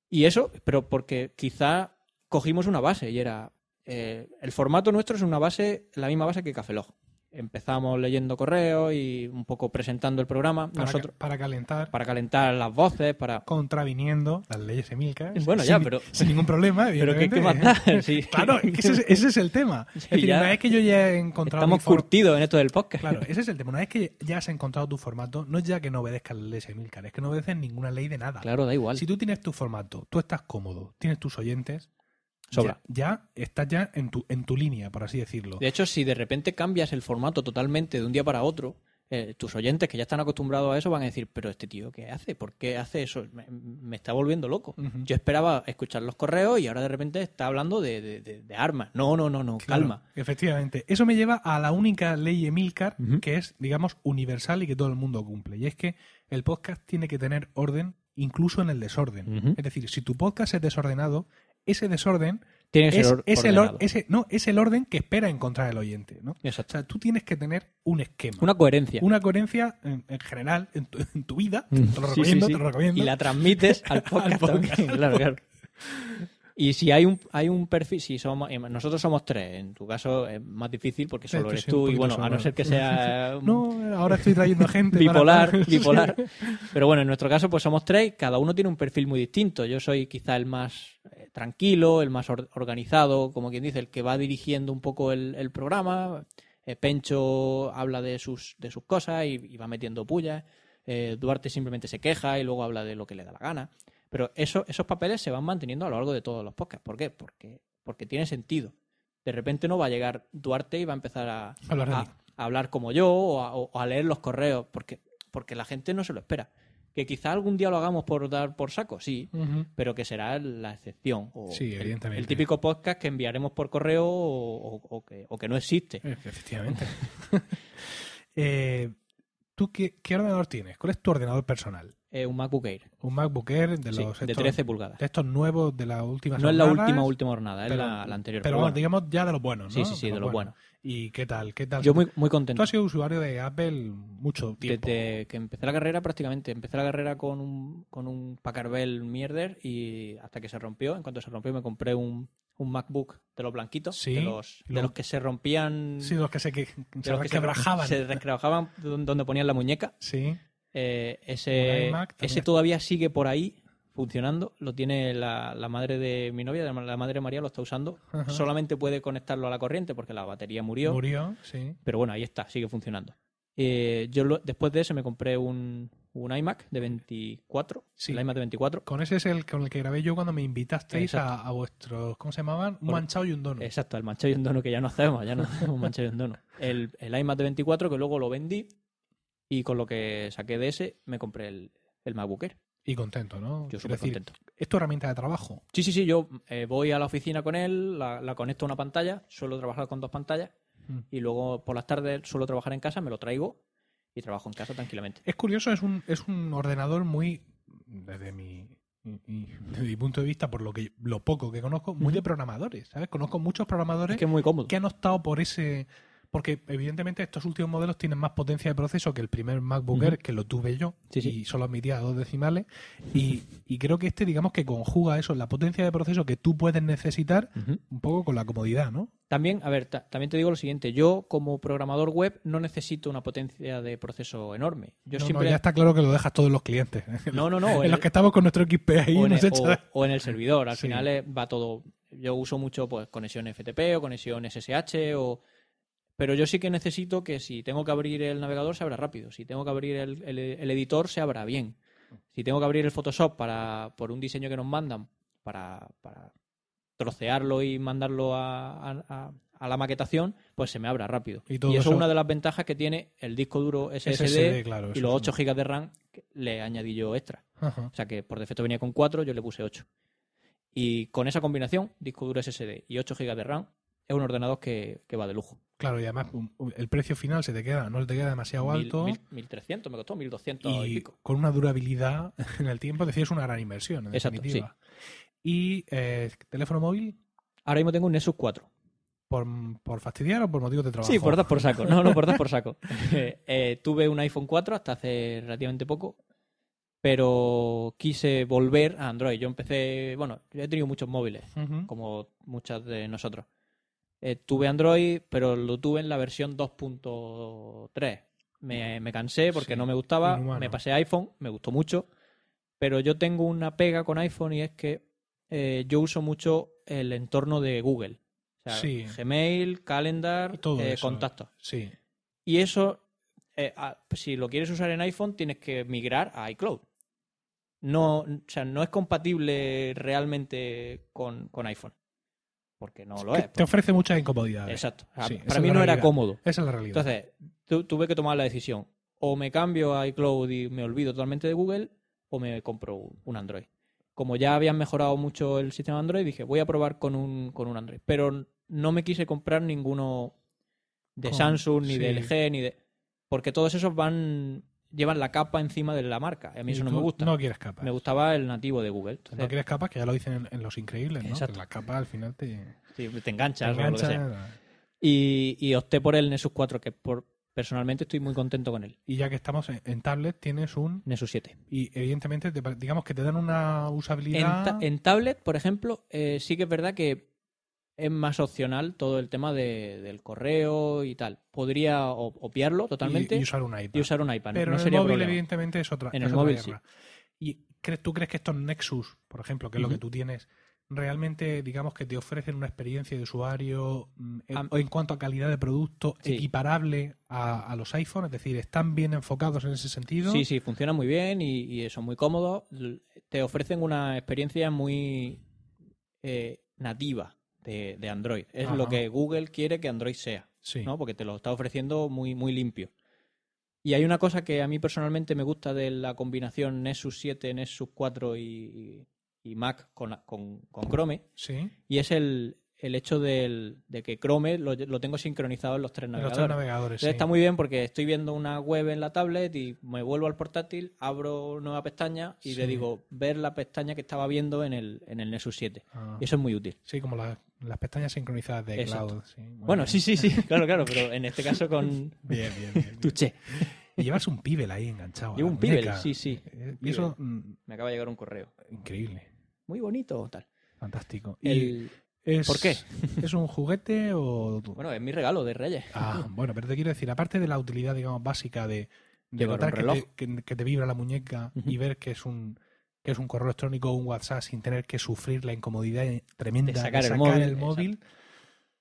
Y eso, pero porque quizá cogimos una base y era. eh, el formato nuestro es una base, la misma base que Café Log. Empezamos leyendo correos y un poco presentando el programa. Para, Nosotros, ca- para calentar, para calentar las voces, para. contraviniendo las leyes Emilcar. Bueno, sin- ya, pero- Sin ningún problema, Pero que, ¿qué evidentemente. más da? Sí. Claro, ese, es- ese es el tema. Es decir, ya una vez que yo ya he encontrado Estamos curtidos en esto del podcast. Claro, ese es el tema. Una vez que ya has encontrado tu formato, no es ya que no obedezcas las leyes Emilcar, es que no obedeces ninguna ley de nada. Claro, da igual. Si tú tienes tu formato, tú estás cómodo, tienes tus oyentes, Sobra. Ya, ya estás ya en tu, en tu línea, por así decirlo. De hecho, si de repente cambias el formato totalmente de un día para otro, eh, tus oyentes que ya están acostumbrados a eso van a decir, pero este tío, ¿qué hace? ¿Por qué hace eso? Me, me está volviendo loco. Yo esperaba escuchar los correos y ahora de repente está hablando de, de- de- de armas. No, no, no, no, Claro, calma. Efectivamente. Eso me lleva a la única ley Emilcar que es, digamos, universal y que todo el mundo cumple. Y es que el podcast tiene que tener orden incluso en el desorden. Es decir, si tu podcast es desordenado, ese desorden es, or- es el or- ese, no, es el orden que espera encontrar el oyente. ¿no? O Exacto. sea, tú tienes que tener un esquema. Una coherencia. Una coherencia en, en general en tu, en tu vida. Mm. Te lo Sí, sí, recomiendo, sí. te lo recomiendo. Y la transmites al podcast, podcast. también. Claro, claro. Y si hay un, hay un perfil, si somos, eh, nosotros somos tres, en tu caso es más difícil porque solo eres tú y bueno, a no ser que sea No, ahora estoy trayendo gente. bipolar, bipolar. Pero bueno, en nuestro caso pues somos tres, cada uno tiene un perfil muy distinto. Yo soy quizá el más eh, tranquilo, el más or- organizado, como quien dice, el que va dirigiendo un poco el, el programa. Eh, Pencho habla de sus, de sus cosas y, y va metiendo pullas. Eh, Duarte simplemente se queja y luego habla de lo que le da la gana. Pero eso, esos papeles se van manteniendo a lo largo de todos los podcasts. ¿Por qué? Porque, porque tiene sentido. De repente no va a llegar Duarte y va a empezar a, Hablar de a- mí. a hablar como yo o a, o a leer los correos, porque, porque la gente no se lo espera. Que quizá algún día lo hagamos por dar por saco, sí, pero que será la excepción. O Sí, el- evidentemente. El, típico podcast que enviaremos por correo o, que, no existe. Efectivamente. Eh, ¿Tú qué, qué ordenador tienes? ¿Cuál es tu ordenador personal? Eh, un MacBook Air ¿Un MacBook Air de sí, los de estos- 13 pulgadas. de estos nuevos de la última No es la última, última jornada, es la, la anterior. Pero bueno, bueno. digamos ya de los buenos, ¿no? Sí, sí, sí, de los buenos. ¿Y qué tal? ¿Qué tal? Yo muy, muy Tú contento. has sido usuario de Apple mucho tiempo. Desde que empecé la carrera prácticamente, empecé la carrera con un, con un Packard Bell Mierder y hasta que se rompió, en cuanto se rompió me compré un, un MacBook de los blanquitos, Sí, de, los, de lo- los que se rompían, Sí, los que se, que, de los que se- resquebrajaban. se resquebrajaban donde ponían la muñeca. Sí. Eh, ese, ese todavía sigue por ahí funcionando, lo tiene la, la madre de mi novia, la madre de María lo está usando. Ajá. Solamente puede conectarlo a la corriente porque la batería murió. Murió, sí. Pero bueno, ahí está, sigue funcionando. Eh, yo lo- después de ese me compré un, un iMac de 24. Sí. El iMac de 24. Con ese es el con el que grabé yo cuando me invitasteis a, a vuestros, ¿cómo se llamaban? Un manchado y un dono. Exacto, el manchado y un dono que ya no hacemos, ya no hacemos manchado y un dono. El, el iMac de 24 que luego lo vendí y con lo que saqué de ese me compré el, el MacBook Air. Y contento, ¿no? Yo súper contento. ¿Es tu herramienta de trabajo? Sí, sí, sí, yo eh, voy a la oficina con él, la, la conecto a una pantalla, suelo trabajar con dos pantallas Mm. y luego por las tardes suelo trabajar en casa, me lo traigo y trabajo en casa tranquilamente. Es curioso, es un, es un ordenador muy, desde mi, desde mi punto de vista, por lo que lo poco que conozco, muy de programadores, ¿sabes? Conozco muchos programadores Es que es muy cómodo. que han optado por ese... Porque evidentemente estos últimos modelos tienen más potencia de proceso que el primer MacBook que lo tuve yo, Sí, sí. y solo admitía dos decimales. Y, y creo que este, digamos que conjuga eso, la potencia de proceso que tú puedes necesitar, un poco con la comodidad, ¿no? También, a ver, ta- también te digo lo siguiente, yo como programador web no necesito una potencia de proceso enorme. Yo No, no, siempre ya está claro que lo dejas todos los clientes. No, no, no, en el- los que estamos con nuestro XP ahí, o, en el, echa- o- o en el servidor. Al Sí. final eh, va todo. Yo uso mucho pues conexión FTP o conexión SSH o. Pero yo sí que necesito que si tengo que abrir el navegador se abra rápido. Si tengo que abrir el, el- el editor se abra bien. Si tengo que abrir el Photoshop para por un diseño que nos mandan para, para trocearlo y mandarlo a, a- a- a la maquetación, pues se me abra rápido. Y eso, eso- es una de las ventajas que tiene el disco duro SSD, SSD, claro, y los es 8 una- GB de RAM que le añadí yo extra. Ajá. O sea que por defecto venía con 4, yo le puse 8. Y con esa combinación, disco duro SSD y 8 GB de RAM, es un ordenador que, que va de lujo. Claro, y además el precio final se te queda, no se te queda demasiado Mil- alto mil- 1300 me costó, 1200 y, y pico. con una durabilidad en el tiempo, es decir, es una gran inversión, en Exacto, definitiva. Y eh, teléfono móvil, Ahora mismo tengo un Nexus 4. por, por fastidiar o por motivos de trabajo. Sí, por dar por saco. No, no, por dar por saco. Eh, eh, tuve un iPhone 4 hasta hace relativamente poco, pero quise volver a Android. Yo empecé, bueno, yo he tenido muchos móviles, como muchas de nosotros. Eh, tuve Android, pero lo tuve en la versión 2.3. Me, me cansé porque Sí, no me gustaba, inhumano. me pasé a iPhone, me gustó mucho, pero yo tengo una pega con iPhone y es que eh, yo uso mucho el entorno de Google. O sea, Sí. Gmail, Calendar, eh, contactos. Sí, Y eso, a- si lo quieres usar en iPhone, tienes que migrar a iCloud. No, o sea, no es compatible realmente con, con iPhone. Porque no lo es. te ofrece muchas incomodidades. Exacto. O sea, Sí, esa para mí no era cómodo. Esa es la realidad. Entonces, tu- tuve que tomar la decisión. O me cambio a iCloud y me olvido totalmente de Google, o me compro un Android. Como ya habían mejorado mucho el sistema Android, dije, voy a probar con un, con un Android. Pero no me quise comprar ninguno de Con- Samsung, ni sí. de LG, ni de... Porque todos esos van llevan la capa encima de la marca. A mí eso no me gusta. No quieres capas. Me gustaba el nativo de Google. Entonces, No quieres capas, que ya lo dicen en, en Los Increíbles, ¿no? Exacto. Que las capas al final te, sí, te te enganchas o lo que sea. Y, y opté por el Nexus 4, que por, personalmente estoy muy contento con él. Y ya que estamos en, en tablet, tienes un... Nexus 7. Y evidentemente, te digamos que te dan una En, usabilidad... ta- en tablet, por ejemplo, eh, sí que es verdad que es más opcional todo el tema de- del correo y tal. Podría obviarlo totalmente y, y, y usar un iPad. usar un iPad. Pero no en el móvil, problema. evidentemente, es otra En es el otra móvil, guerra. ¿Y tú crees que estos Nexus, por ejemplo, que es lo que tú tienes, realmente, digamos, que te ofrecen una experiencia de usuario mm, en, o en cuanto a calidad de producto Sí. equiparable a, a los iPhone? Es decir, ¿están bien enfocados en ese sentido? Sí, sí, funciona muy bien y, y son muy cómodos. Te ofrecen una experiencia muy eh, nativa de, de Android. Es Ajá. lo que Google quiere que Android sea, Sí. ¿no? Porque te lo está ofreciendo muy, muy limpio. Y hay una cosa que a mí personalmente me gusta de la combinación Nexus 7, Nexus 4 y, y Mac con, con, con Chrome, Sí. y es el, el hecho del- de que Chrome lo, lo tengo sincronizado en los tres los navegadores. tres navegadores, Entonces sí. está muy bien porque estoy viendo una web en la tablet y me vuelvo al portátil, abro nueva pestaña y Sí. le digo ver la pestaña que estaba viendo en el, en el Nexus 7. Ah. Y eso es muy útil. Sí, como la- las pestañas sincronizadas de Exacto. Cloud. sí, Bueno, bien. sí, sí, sí, claro, claro, pero en este caso con Bien, bien, bien. Tuché. Y llevas un Pibel ahí enganchado. Llevo un Pibel, sí, sí. Eh, Un Y eso, mm, Me acaba de llegar un correo. increíble. Muy bonito, tal. Fantástico. Y. es- ¿Por qué? ¿Es un juguete o...? Bueno, es mi regalo de Reyes. Ah, bueno, pero te quiero decir, aparte de la utilidad, digamos, básica de, de notar que te, que, que te vibra la muñeca y ver que es un que es un correo electrónico o un WhatsApp sin tener que sufrir la incomodidad tremenda De sacar el móvil, el móvil,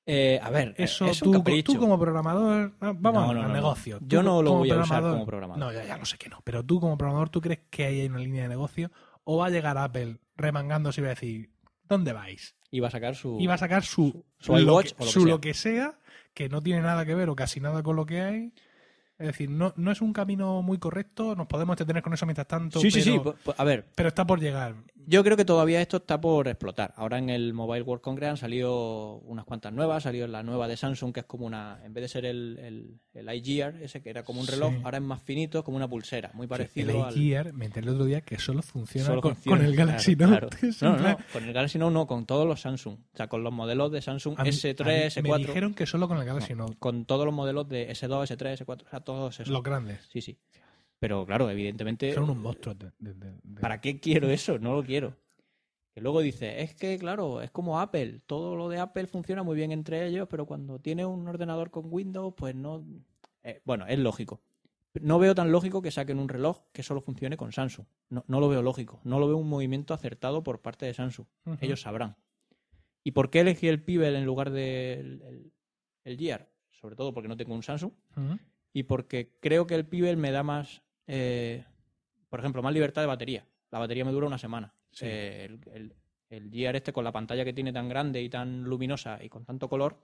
Eh, a ver, eso es tú, como programador, ah, vamos No, no, al no, negocio. Yo Tú no lo voy a usar como programador. No, ya, ya lo sé que no. Pero tú como programador, ¿tú crees que ahí hay una línea de negocio? ¿O va a llegar Apple remangándose y va a decir, ¿dónde vais? Va a sacar su... Va a sacar su, su lo iWatch que, o lo que su sea. lo que sea, que no tiene nada que ver o casi nada con lo que hay. Es decir, no, no es un camino muy correcto, nos podemos entretener con eso mientras tanto, Sí, sí, pero, sí. a ver, pero está por llegar. Yo creo que todavía esto está por explotar. Ahora en el Mobile World Congress han salido unas cuantas nuevas. Salió la nueva de Samsung, que es como una. En vez de ser el, el, el iGear, ese que era como un reloj, Sí. ahora es más finito, como una pulsera. Muy El parecido al. Me enteré el otro día que solo funciona, Solo con, funciona, con el Galaxy claro, Note. claro. No, no, con el Galaxy Note no, con todos los Samsung. O sea, con los modelos de Samsung a mí- S3, a mí S4. Me dijeron que solo con el Galaxy Note, Con todos los modelos de S2, S3, S4. O sea, todos esos. los grandes. Sí, sí. Pero claro, evidentemente. Son unos monstruos. de- de- de- de- ¿Para qué quiero eso? No lo quiero. Que luego dice, es que claro, es como Apple, todo lo de Apple funciona muy bien entre ellos, pero cuando tiene un ordenador con Windows, pues no... Eh, bueno, es lógico. No veo tan lógico que saquen un reloj que solo funcione con Samsung. No, no lo veo lógico. No lo veo un movimiento acertado por parte de Samsung. Ellos sabrán. ¿Y por qué elegí el Pibel en lugar del el, el Gear? Sobre todo porque no tengo un Samsung y porque creo que el Pibel me da más, eh, por ejemplo, más libertad de batería. La batería me dura una semana. Sí. Eh, el, el, el Gear este con la pantalla que tiene tan grande y tan luminosa y con tanto color,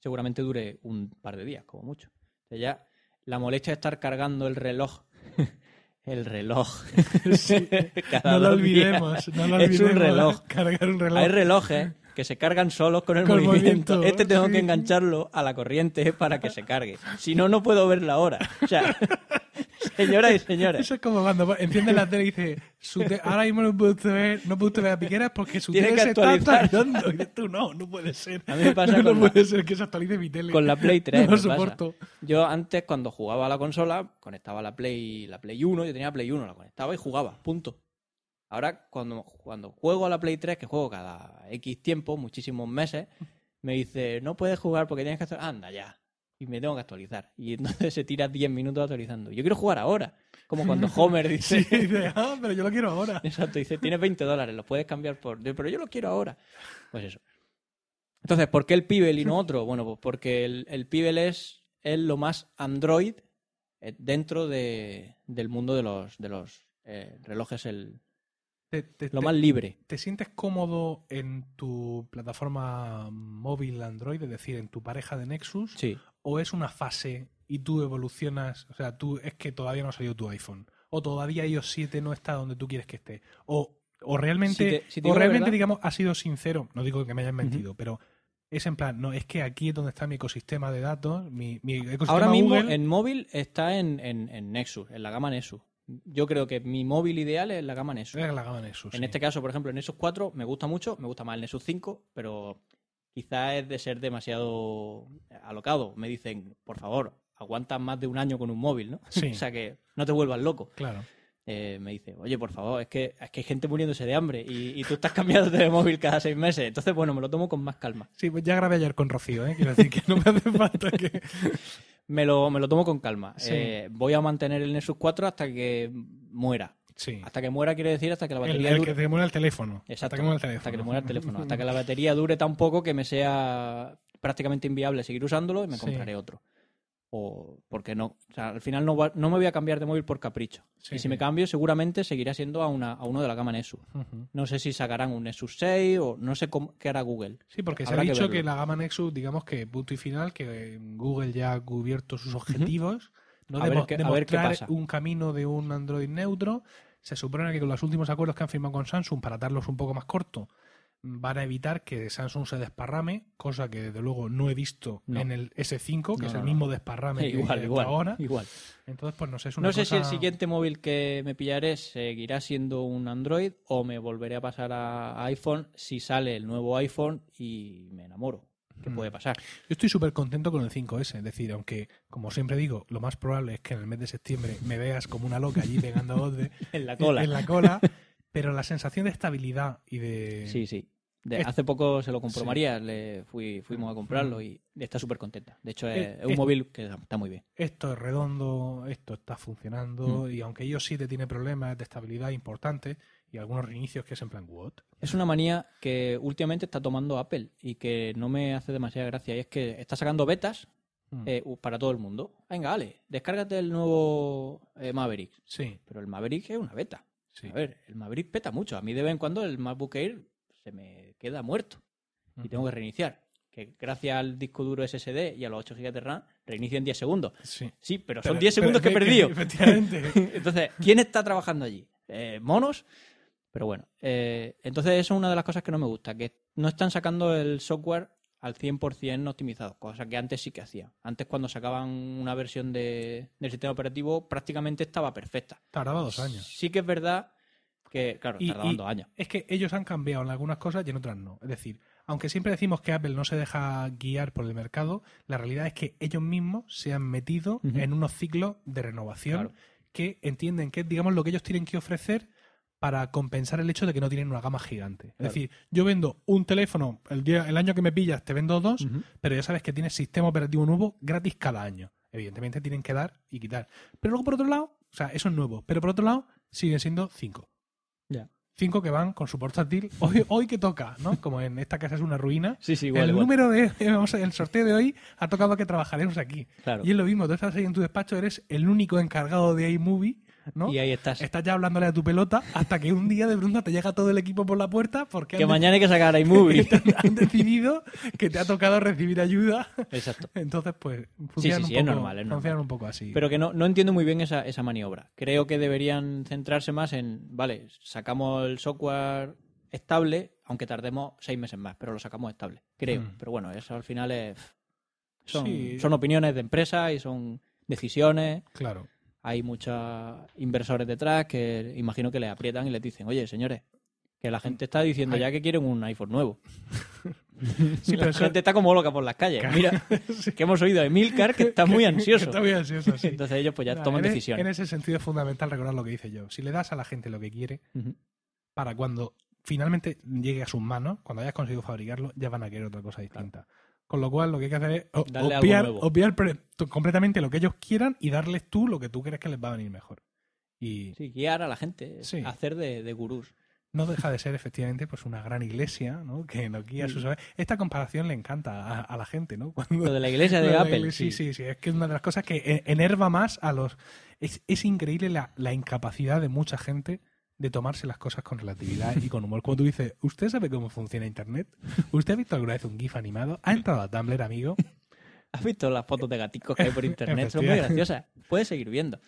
seguramente dure un par de días, como mucho. O sea, ya la molestia de estar cargando el reloj, el reloj, No lo olvidemos. No lo Es un reloj. Cargar un reloj. Hay relojes que se cargan solos con el Con movimiento. movimiento, Este tengo sí. que engancharlo a la corriente para que se cargue. Si no, no puedo ver la hora. O sea, señoras y señores, Eso es como cuando enciende la tele y dice, te- ahora mismo no usted ver, no usted ver a Piqueras porque su tele que se está actualizando. Y tú, no, no puede ser. A mí me pasa no, con no la- puede ser que se actualice mi tele. con la Play 3 No lo pasa. soporto. Yo antes, cuando jugaba a la consola, conectaba la Play, la Play 1, yo tenía Play 1, la conectaba y jugaba, punto. Ahora, cuando, cuando juego a la Play 3, que juego cada X tiempo, muchísimos meses, me dice, no puedes jugar porque tienes que actualizar. Anda ya. Y me tengo que actualizar. Y entonces se tira 10 minutos actualizando. Yo quiero jugar ahora. Como cuando Homer dice, Sí, dice, ah, pero yo lo quiero ahora. Exacto, dice, tienes 20 dólares, los puedes cambiar por... Pero yo lo quiero ahora. Pues eso. Entonces, ¿por qué el Pibel y no otro? Bueno, pues porque el, el Pibel es, es lo más Android eh, dentro de, del mundo de los, de los eh, relojes, el, Te, te- lo más libre. ¿Te sientes cómodo en tu plataforma móvil Android, es decir, en tu pareja de Nexus? Sí. ¿O es una fase y tú evolucionas? O sea, tú es que todavía no ha salido tu iPhone. O todavía iOS 7 no está donde tú quieres que esté. O, o realmente, Si si o realmente digamos, has sido sincero. No digo que me hayas mentido, pero es en plan, no, es que aquí es donde está mi ecosistema de datos, mi, mi ecosistema Ahora mismo Google. en móvil está en, en, en Nexus, en la gama Nexus. Yo creo que mi móvil ideal es la gama Nexus. Es la gama Nexus. En sí. este caso, por ejemplo, el Nexus 4 me gusta mucho, me gusta más el Nexus 5, pero quizá es de ser demasiado alocado. Me dicen, por favor, aguantas más de un año con un móvil, ¿no? Sí. o sea que no te vuelvas loco. Claro. Eh, me dice, oye, por favor, es que, es que hay gente muriéndose de hambre y, y tú estás cambiando de móvil cada seis meses. Entonces, bueno, me lo tomo con más calma. Sí, pues ya grabé ayer con Rocío, ¿eh? Quiero decir que no me hace falta que... Me lo, me lo tomo con calma. Sí. Eh, voy a mantener el Nexus 4 hasta que muera. Sí. Hasta que muera quiere decir hasta que la El, batería el dure. que te muera el teléfono. Exacto, Hasta que muera el teléfono. hasta que muera el teléfono. Hasta que la batería dure tan poco que me sea prácticamente inviable seguir usándolo y me Sí. compraré otro. O porque no. O sea, al final no, va- no me voy a cambiar de móvil por capricho. Sí, y si sí. me cambio, seguramente seguirá siendo a, una, a uno de la gama Nexus. No sé si sacarán un Nexus 6 o no sé cómo, qué hará Google. Sí, porque se Habrá ha que dicho que, verlo. la gama Nexus, digamos que punto y final, que Google ya ha cubierto sus objetivos, no A ver demo- qué- a ver qué demostrar pasa. un camino de un Android neutro. Se supone que con los últimos acuerdos que han firmado con Samsung para darlos un poco más corto, van a evitar que Samsung se desparrame, cosa que desde luego no he visto No. en el S5, que No, es el no. mismo desparrame que igual, igual, ahora. igual. Entonces, pues no sé, es una No sé si el siguiente móvil que me pillaré seguirá siendo un Android o me volveré a pasar a iPhone si sale el nuevo iPhone y me enamoro. ¿Qué Mm. puede pasar? Yo estoy súper contento con el 5S, es decir, aunque, como siempre digo, lo más probable es que en el mes de septiembre me veas como una loca allí pegando de, En la cola. en la cola, pero la sensación de estabilidad y de... Sí, sí. De- Es- hace poco se lo compró Sí. María, le fui, fuimos a comprarlo y está súper contenta. De hecho, es, es un móvil que está muy bien. Esto es redondo, esto está Mm. funcionando, y aunque ellos sí te tienen problemas de estabilidad importantes y algunos reinicios que es en plan, ¿what? Es una manía que últimamente está tomando Apple y que no me hace demasiada gracia. Y es que está sacando betas Mm. eh, para todo el mundo. Venga, Ale, descárgate el nuevo eh, Maverick. Sí, Pero el Maverick es una beta. Sí. A ver, el Maverick peta mucho. A mí de vez en cuando el MacBook Air se me queda muerto y tengo que reiniciar. Que gracias al disco duro SSD y a los 8 GB de RAM, reinicia en 10 segundos. Sí. Sí, pero Pero- son 10 pero segundos que he perdido. Efectivamente. Entonces, ¿quién está trabajando allí? Eh, ¿Monos? Pero bueno, eh, entonces eso es una de las cosas que no me gusta, que no están sacando el software al 100% optimizado, cosa que antes sí que hacían. Antes cuando sacaban una versión de, del sistema operativo prácticamente estaba perfecta. Tardaba dos años. Sí que es verdad que, claro, Y- tardaban y- dos años. Es que ellos han cambiado en algunas cosas y en otras no. Es decir, aunque siempre decimos que Apple no se deja guiar por el mercado, la realidad es que ellos mismos se han metido en unos ciclos de renovación Claro. que entienden que es, digamos, lo que ellos tienen que ofrecer para compensar el hecho de que no tienen una gama gigante. Es decir, yo vendo un teléfono, el, día, el año que me pillas te vendo dos, pero ya sabes que tienes sistema operativo nuevo gratis cada año. Evidentemente tienen que dar y quitar. Pero luego, por otro lado, o sea, eso es nuevo, pero por otro lado, siguen siendo cinco. Ya. Cinco que van con su portátil. Hoy, hoy que toca, ¿no? Como en esta casa es una ruina. Sí, sí, igual, el igual. número de. Vamos a- el sorteo de hoy ha tocado que trabajaremos aquí. Claro. Y es lo mismo, tú estás ahí en tu despacho, eres el único encargado de iMovie, ¿no? Y ahí estás. Estás ya hablándole a tu pelota hasta que un día de pronto te llega todo el equipo por la puerta porque Que mañana hay que sacar iMovie. han decidido que te ha tocado recibir ayuda. Exacto. Entonces, pues, sí, funcionan, sí, un, es poco, normal, es normal. funcionan un poco así. Pero que no, no entiendo muy bien esa, esa maniobra. Creo que deberían centrarse más en, vale, sacamos el software estable, aunque tardemos seis meses más, pero lo sacamos estable. Creo. Mm. Pero bueno, eso al final es... Son, Sí. son opiniones de empresas y son decisiones. Claro. Hay muchos inversores detrás que imagino que les aprietan y les dicen, oye, señores, que la gente está diciendo Ay. ya que quieren un iPhone nuevo. Sí, la gente está como loca por las calles. Mira, que hemos oído a Emilcar que está muy ansioso. Está muy ansioso, sí. Entonces ellos pues ya toman en, e- decisiones. En ese sentido es fundamental recordar lo que dice yo. Si le das a la gente lo que quiere, para cuando finalmente llegue a sus manos, cuando hayas conseguido fabricarlo, ya van a querer otra cosa distinta. Con lo cual, lo que hay que hacer es o- obviar, completamente lo que ellos quieran y darles tú lo que tú crees que les va a venir mejor. Y Sí, guiar a la gente, Sí. hacer de, de gurús. no deja de ser efectivamente pues una gran iglesia, ¿no? Que nos guía a sus Esta comparación le encanta a, a la gente, ¿no? Cuando, Lo de la iglesia de Apple. iglesia, sí, sí, sí. Es que es una de las cosas que enerva más a los. Es, es increíble la, la incapacidad de mucha gente de tomarse las cosas con relatividad y con humor. Cuando tú dices, ¿usted sabe cómo funciona Internet? ¿Usted ha visto alguna vez un GIF animado? ¿Ha entrado a Tumblr, amigo? ¿Has visto las fotos de gaticos que hay por internet? Son muy graciosas. Puedes seguir viendo.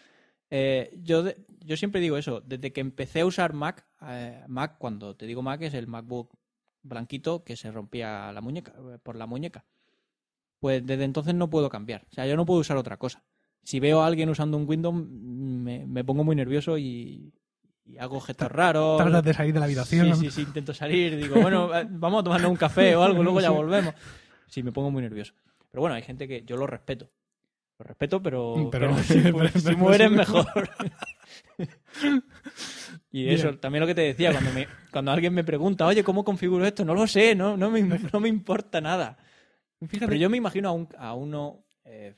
Eh, yo, de- yo siempre digo eso. Desde que empecé a usar Mac, eh, Mac, cuando te digo Mac, es el MacBook blanquito que se rompía la muñeca, eh, por la muñeca. Pues desde entonces no puedo cambiar. O sea, yo no puedo usar otra cosa. Si veo a alguien usando un Windows, me, me pongo muy nervioso y, y hago gestos raros. Tratas de salir de la habitación. Sí, sí, sí, intento salir. Digo, bueno, vamos a tomarnos un café o algo, luego ya volvemos. Sí, me pongo muy nervioso. Pero bueno, hay gente que yo lo respeto. Lo respeto, pero, Pero- pero si, pero- si pero- mueres mejor. y eso, Bien. también lo que te decía, cuando, me, cuando alguien me pregunta, oye, ¿cómo configuro esto? No lo sé, no, no, me, no me importa nada. Fíjate, Pero yo me imagino a, un, a uno, eh,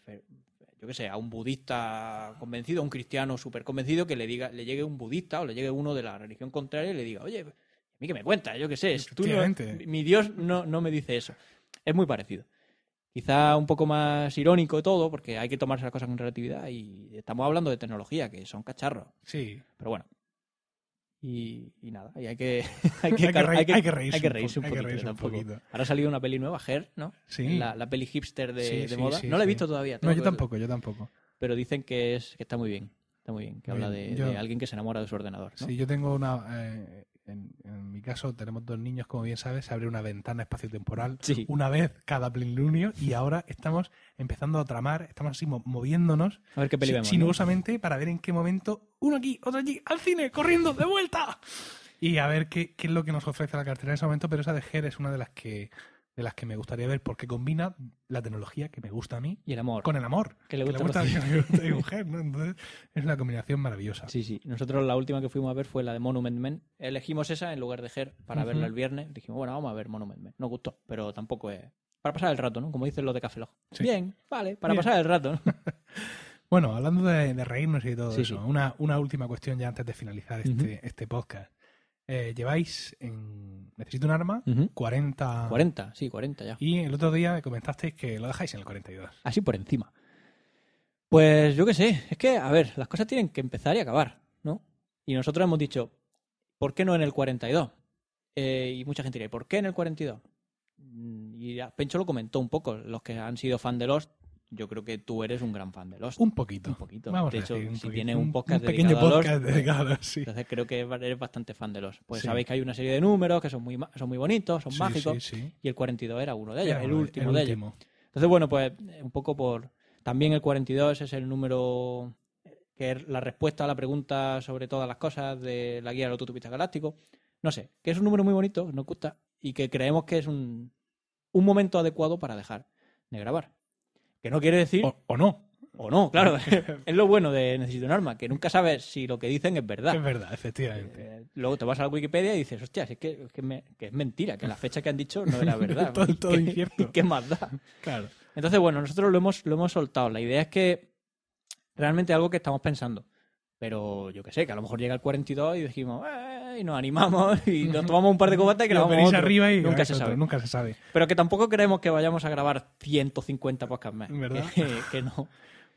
yo qué sé, a un budista convencido, a un cristiano súper convencido, que le diga, le llegue un budista o le llegue uno de la religión contraria y le diga, oye, a mí que me cuentas, yo qué sé, es- tú no- mi Dios no, no me dice eso. Es muy parecido. Quizá un poco más irónico todo, porque hay que tomarse las cosas con relatividad y estamos hablando de tecnología, que son cacharros. sí, Pero bueno. Y, y nada, y hay que, hay Hay que, hay que- hay que reírse hay que un reírse un poquito. reírse un tampoco. poquito. Ahora ha salido una peli nueva, Her, ¿no? sí. La, la peli hipster de, Sí, de sí, moda. sí, no la he visto todavía. No, yo tampoco, yo tampoco. Pero dicen que, es, que está muy bien. Está muy bien. Que habla Bien, de, yo- de alguien que se enamora de su ordenador. ¿no? Sí, yo tengo una. eh, en, en mi caso, tenemos dos niños, como bien sabes, se abre una ventana espacio-temporal Sí. una vez cada plenilunio y ahora estamos empezando a tramar, estamos así mo- moviéndonos A ver qué peli si- vemos. ¿no? sinuosamente para ver en qué momento uno aquí, otro allí, al cine, corriendo, de vuelta. Y a ver qué, qué es lo que nos ofrece la cartera en ese momento, pero esa de Her es una de las que de las que me gustaría ver porque combina la tecnología que me gusta a mí Y el amor. con el amor Que le gusta a que me gusta a mi mujer, ¿no? Entonces es una combinación maravillosa. Sí, sí. Nosotros la última que fuimos a ver fue la de Monument Men. Elegimos esa en lugar de Her para Ujú. verla el viernes. Dijimos, bueno, vamos a ver Monument Men. Nos gustó, pero tampoco es... Para pasar el rato, ¿no? Como dicen los de Café. Sí. Bien, vale, para Bien. pasar el rato, ¿no? Bueno, hablando de, de reírnos y todo Sí, eso, sí. Una, una última cuestión ya antes de finalizar este, este podcast. Eh, lleváis en Necesito un arma Ujú. 40, 40, sí, 40 ya. y el otro día me comentasteis que lo dejáis en el 42. Así por encima. Pues yo qué sé, es que, a ver, las cosas tienen que empezar y acabar, ¿no? Y nosotros hemos dicho, ¿por qué no en el 42? Eh, y mucha gente dirá, ¿y por qué en el 42? Mm, Y ya Pencho lo comentó un poco, los que han sido fan de Lost, yo creo que tú eres un gran fan de Lost. Un poquito. Un poquito. Vamos de a hecho, decir, un si tienes un podcast pequeño dedicado a Lost, podcast pues, dedicado, sí. Entonces creo que eres bastante fan de Lost. Pues Sí. sabéis que hay una serie de números que son muy, son muy bonitos, son Sí, mágicos, sí, sí. y el 42 era uno de ellos, Era el último el de ellos. último. Entonces, bueno, pues un poco por... También el 42 es el número que es la respuesta a la pregunta sobre todas las cosas de la guía del autotupista galáctico. No sé, que es un número muy bonito, nos gusta, y que creemos que es un, un momento adecuado para dejar de grabar. Que no quiere decir... O, o no. O no, claro. es lo bueno de Necesito un arma, que nunca sabes si lo que dicen es verdad. Es verdad, efectivamente. Eh, luego te vas a la Wikipedia y dices, hostia, es que, que me- que es mentira, que la fecha que han dicho no era verdad. Todo- ¿Y todo qué- incierto. ¿y ¿Qué más da? Claro. Entonces, bueno, nosotros lo hemos, lo hemos soltado. La idea es que realmente algo que estamos pensando. Pero yo qué sé, que a lo mejor llega el 42 y decimos, "Eh", y nos animamos y nos tomamos un par de cobatas y Y os grabamos venís otro. arriba y Nunca se otro, sabe. Nunca se sabe. Pero que tampoco creemos que vayamos a grabar 150 podcasts más. ¿Verdad? Que, que no.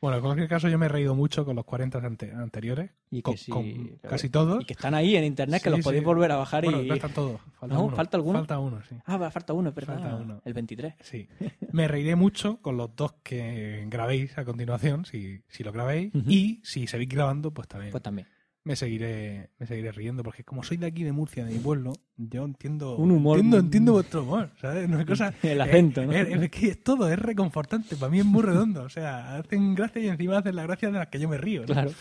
Bueno, en cualquier caso, yo me he reído mucho con los 40 ante- anteriores. Y con, sí, con casi todos. Y que están ahí en internet, que Sí, los podéis volver a bajar Bueno, y... no están todos. Falta ¿No? uno. ¿Falta alguno? Falta uno, sí. Ah, falta uno. Falta. El 23. Sí. Me reiré mucho con los dos que grabéis a continuación, si, si lo grabéis. Ujú. Y si seguís grabando, pues también Pues también. Me seguiré me seguiré riendo. Porque como soy de aquí, de Murcia, de mi pueblo, yo entiendo Un humor- entiendo, entiendo vuestro humor. ¿sabes? Una cosa, El acento, ¿no? Es, es que es todo, es reconfortante. Para mí es muy redondo. O sea, hacen gracia y encima hacen las gracias de las que yo me río. ¿no? Claro.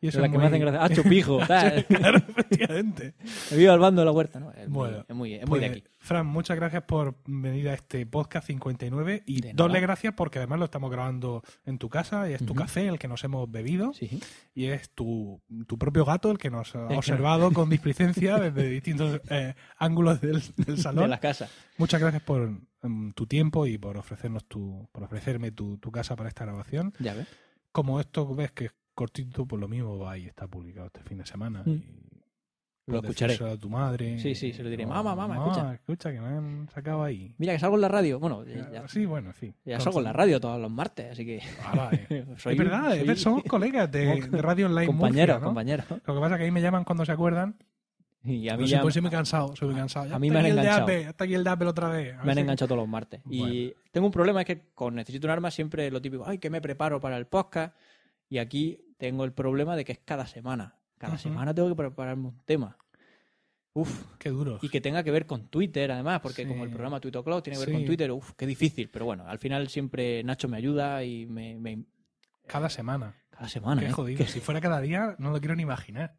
Y eso las es que me hacen gracia. ¡Ah, chupijo! tal. claro, efectivamente. Viva el bando de la huerta, ¿no? Es, Bueno, muy, es muy, es muy de Pues, aquí. Fran, muchas gracias por venir a este podcast 59 y doble gracias porque además lo estamos grabando en tu casa y es tu café el que nos hemos bebido Sí. y es tu, tu propio gato el que nos ha observado con displicencia desde distintos eh, ángulos del, del salón. De la casa. Muchas gracias por mm, tu tiempo y por ofrecernos tu, por ofrecerme tu, tu casa para esta grabación. Ya ves. Como esto ves que cortito, pues lo mismo va y está publicado este fin de semana. Mm. y Lo escucharé. a tu madre. Sí, sí, se lo diré. Mamá, mamá, escucha". que me han sacado ahí. Mira, que salgo en la radio. Bueno, ya, ya- Sí, bueno, sí. ya salgo en la radio todos los martes, así que... Eh. soy es verdad, soy- somos colegas de, de Radio Online compañero, Murcia, ¿no? compañero. Lo que pasa es que ahí me llaman cuando se acuerdan. Y a mí Pues, ya pues soy muy cansado, soy muy cansado. Ya A mí me han enganchado. Apple, hasta aquí el de Apple otra vez. Me han si- enganchado todos los martes. Y tengo un problema, es que con Necesito un arma siempre lo típico, ay, que me preparo para el podcast. Y aquí tengo el problema de que es cada semana. Cada semana tengo que prepararme un tema. Uf, Qué duro. y que tenga que ver con Twitter, además, porque Sí. como el programa Twitter Cloud tiene que ver Sí. con Twitter, uf, qué difícil. Pero bueno, al final siempre Nacho me ayuda y me... me- Cada semana. cada semana, Qué ¿eh? jodido. Que- Si fuera cada día, no lo quiero ni imaginar.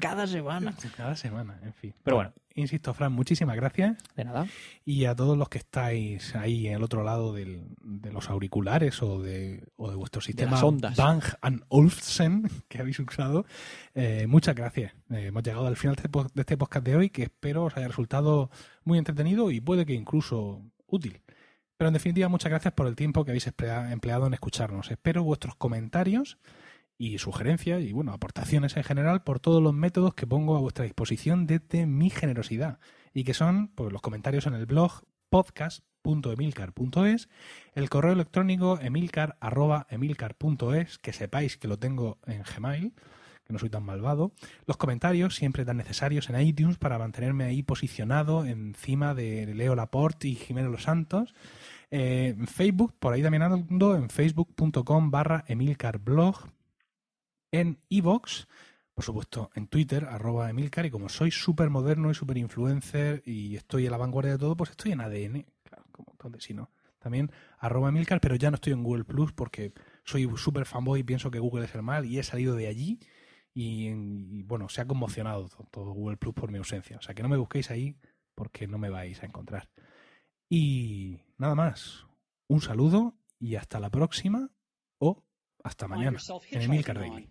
cada semana. Cada semana, en fin. Pero bueno. Insisto, Fran, muchísimas gracias. De nada. Y a todos los que estáis ahí en el otro lado del- de los auriculares o de, o de vuestro sistema ondas. Bang Olufsen que habéis usado, eh, muchas gracias. Eh, hemos llegado al final de este, de este podcast de hoy que espero os haya resultado muy entretenido y puede que incluso útil. Pero en definitiva, muchas gracias por el tiempo que habéis emplea- empleado en escucharnos. Espero vuestros comentarios y sugerencias y bueno, aportaciones en general por todos los métodos que pongo a vuestra disposición desde mi generosidad y que son pues, los comentarios en el blog podcast.emilcar.es, el correo electrónico emilcar@emilcar.es, que sepáis que lo tengo en Gmail, que no soy tan malvado, los comentarios siempre tan necesarios en iTunes para mantenerme ahí posicionado encima de Leo Laporte y Jimeno Los Santos. Eh, en Facebook, por ahí también ando, en facebook.com barra emilcarblog, en iVoox, por supuesto en Twitter, arroba emilcar, y como soy súper moderno y súper influencer y estoy a la vanguardia de todo, pues estoy en ADN, claro, como donde si no. También arroba emilcar, pero ya no estoy en Google Plus porque soy súper fanboy y pienso que Google es el mal y he salido de allí y, y, bueno, se ha conmocionado to- todo Google Plus por mi ausencia. O sea que no me busquéis ahí porque no me vais a encontrar. Y nada más. Un saludo y hasta la próxima o hasta mañana en Emilcar Daily.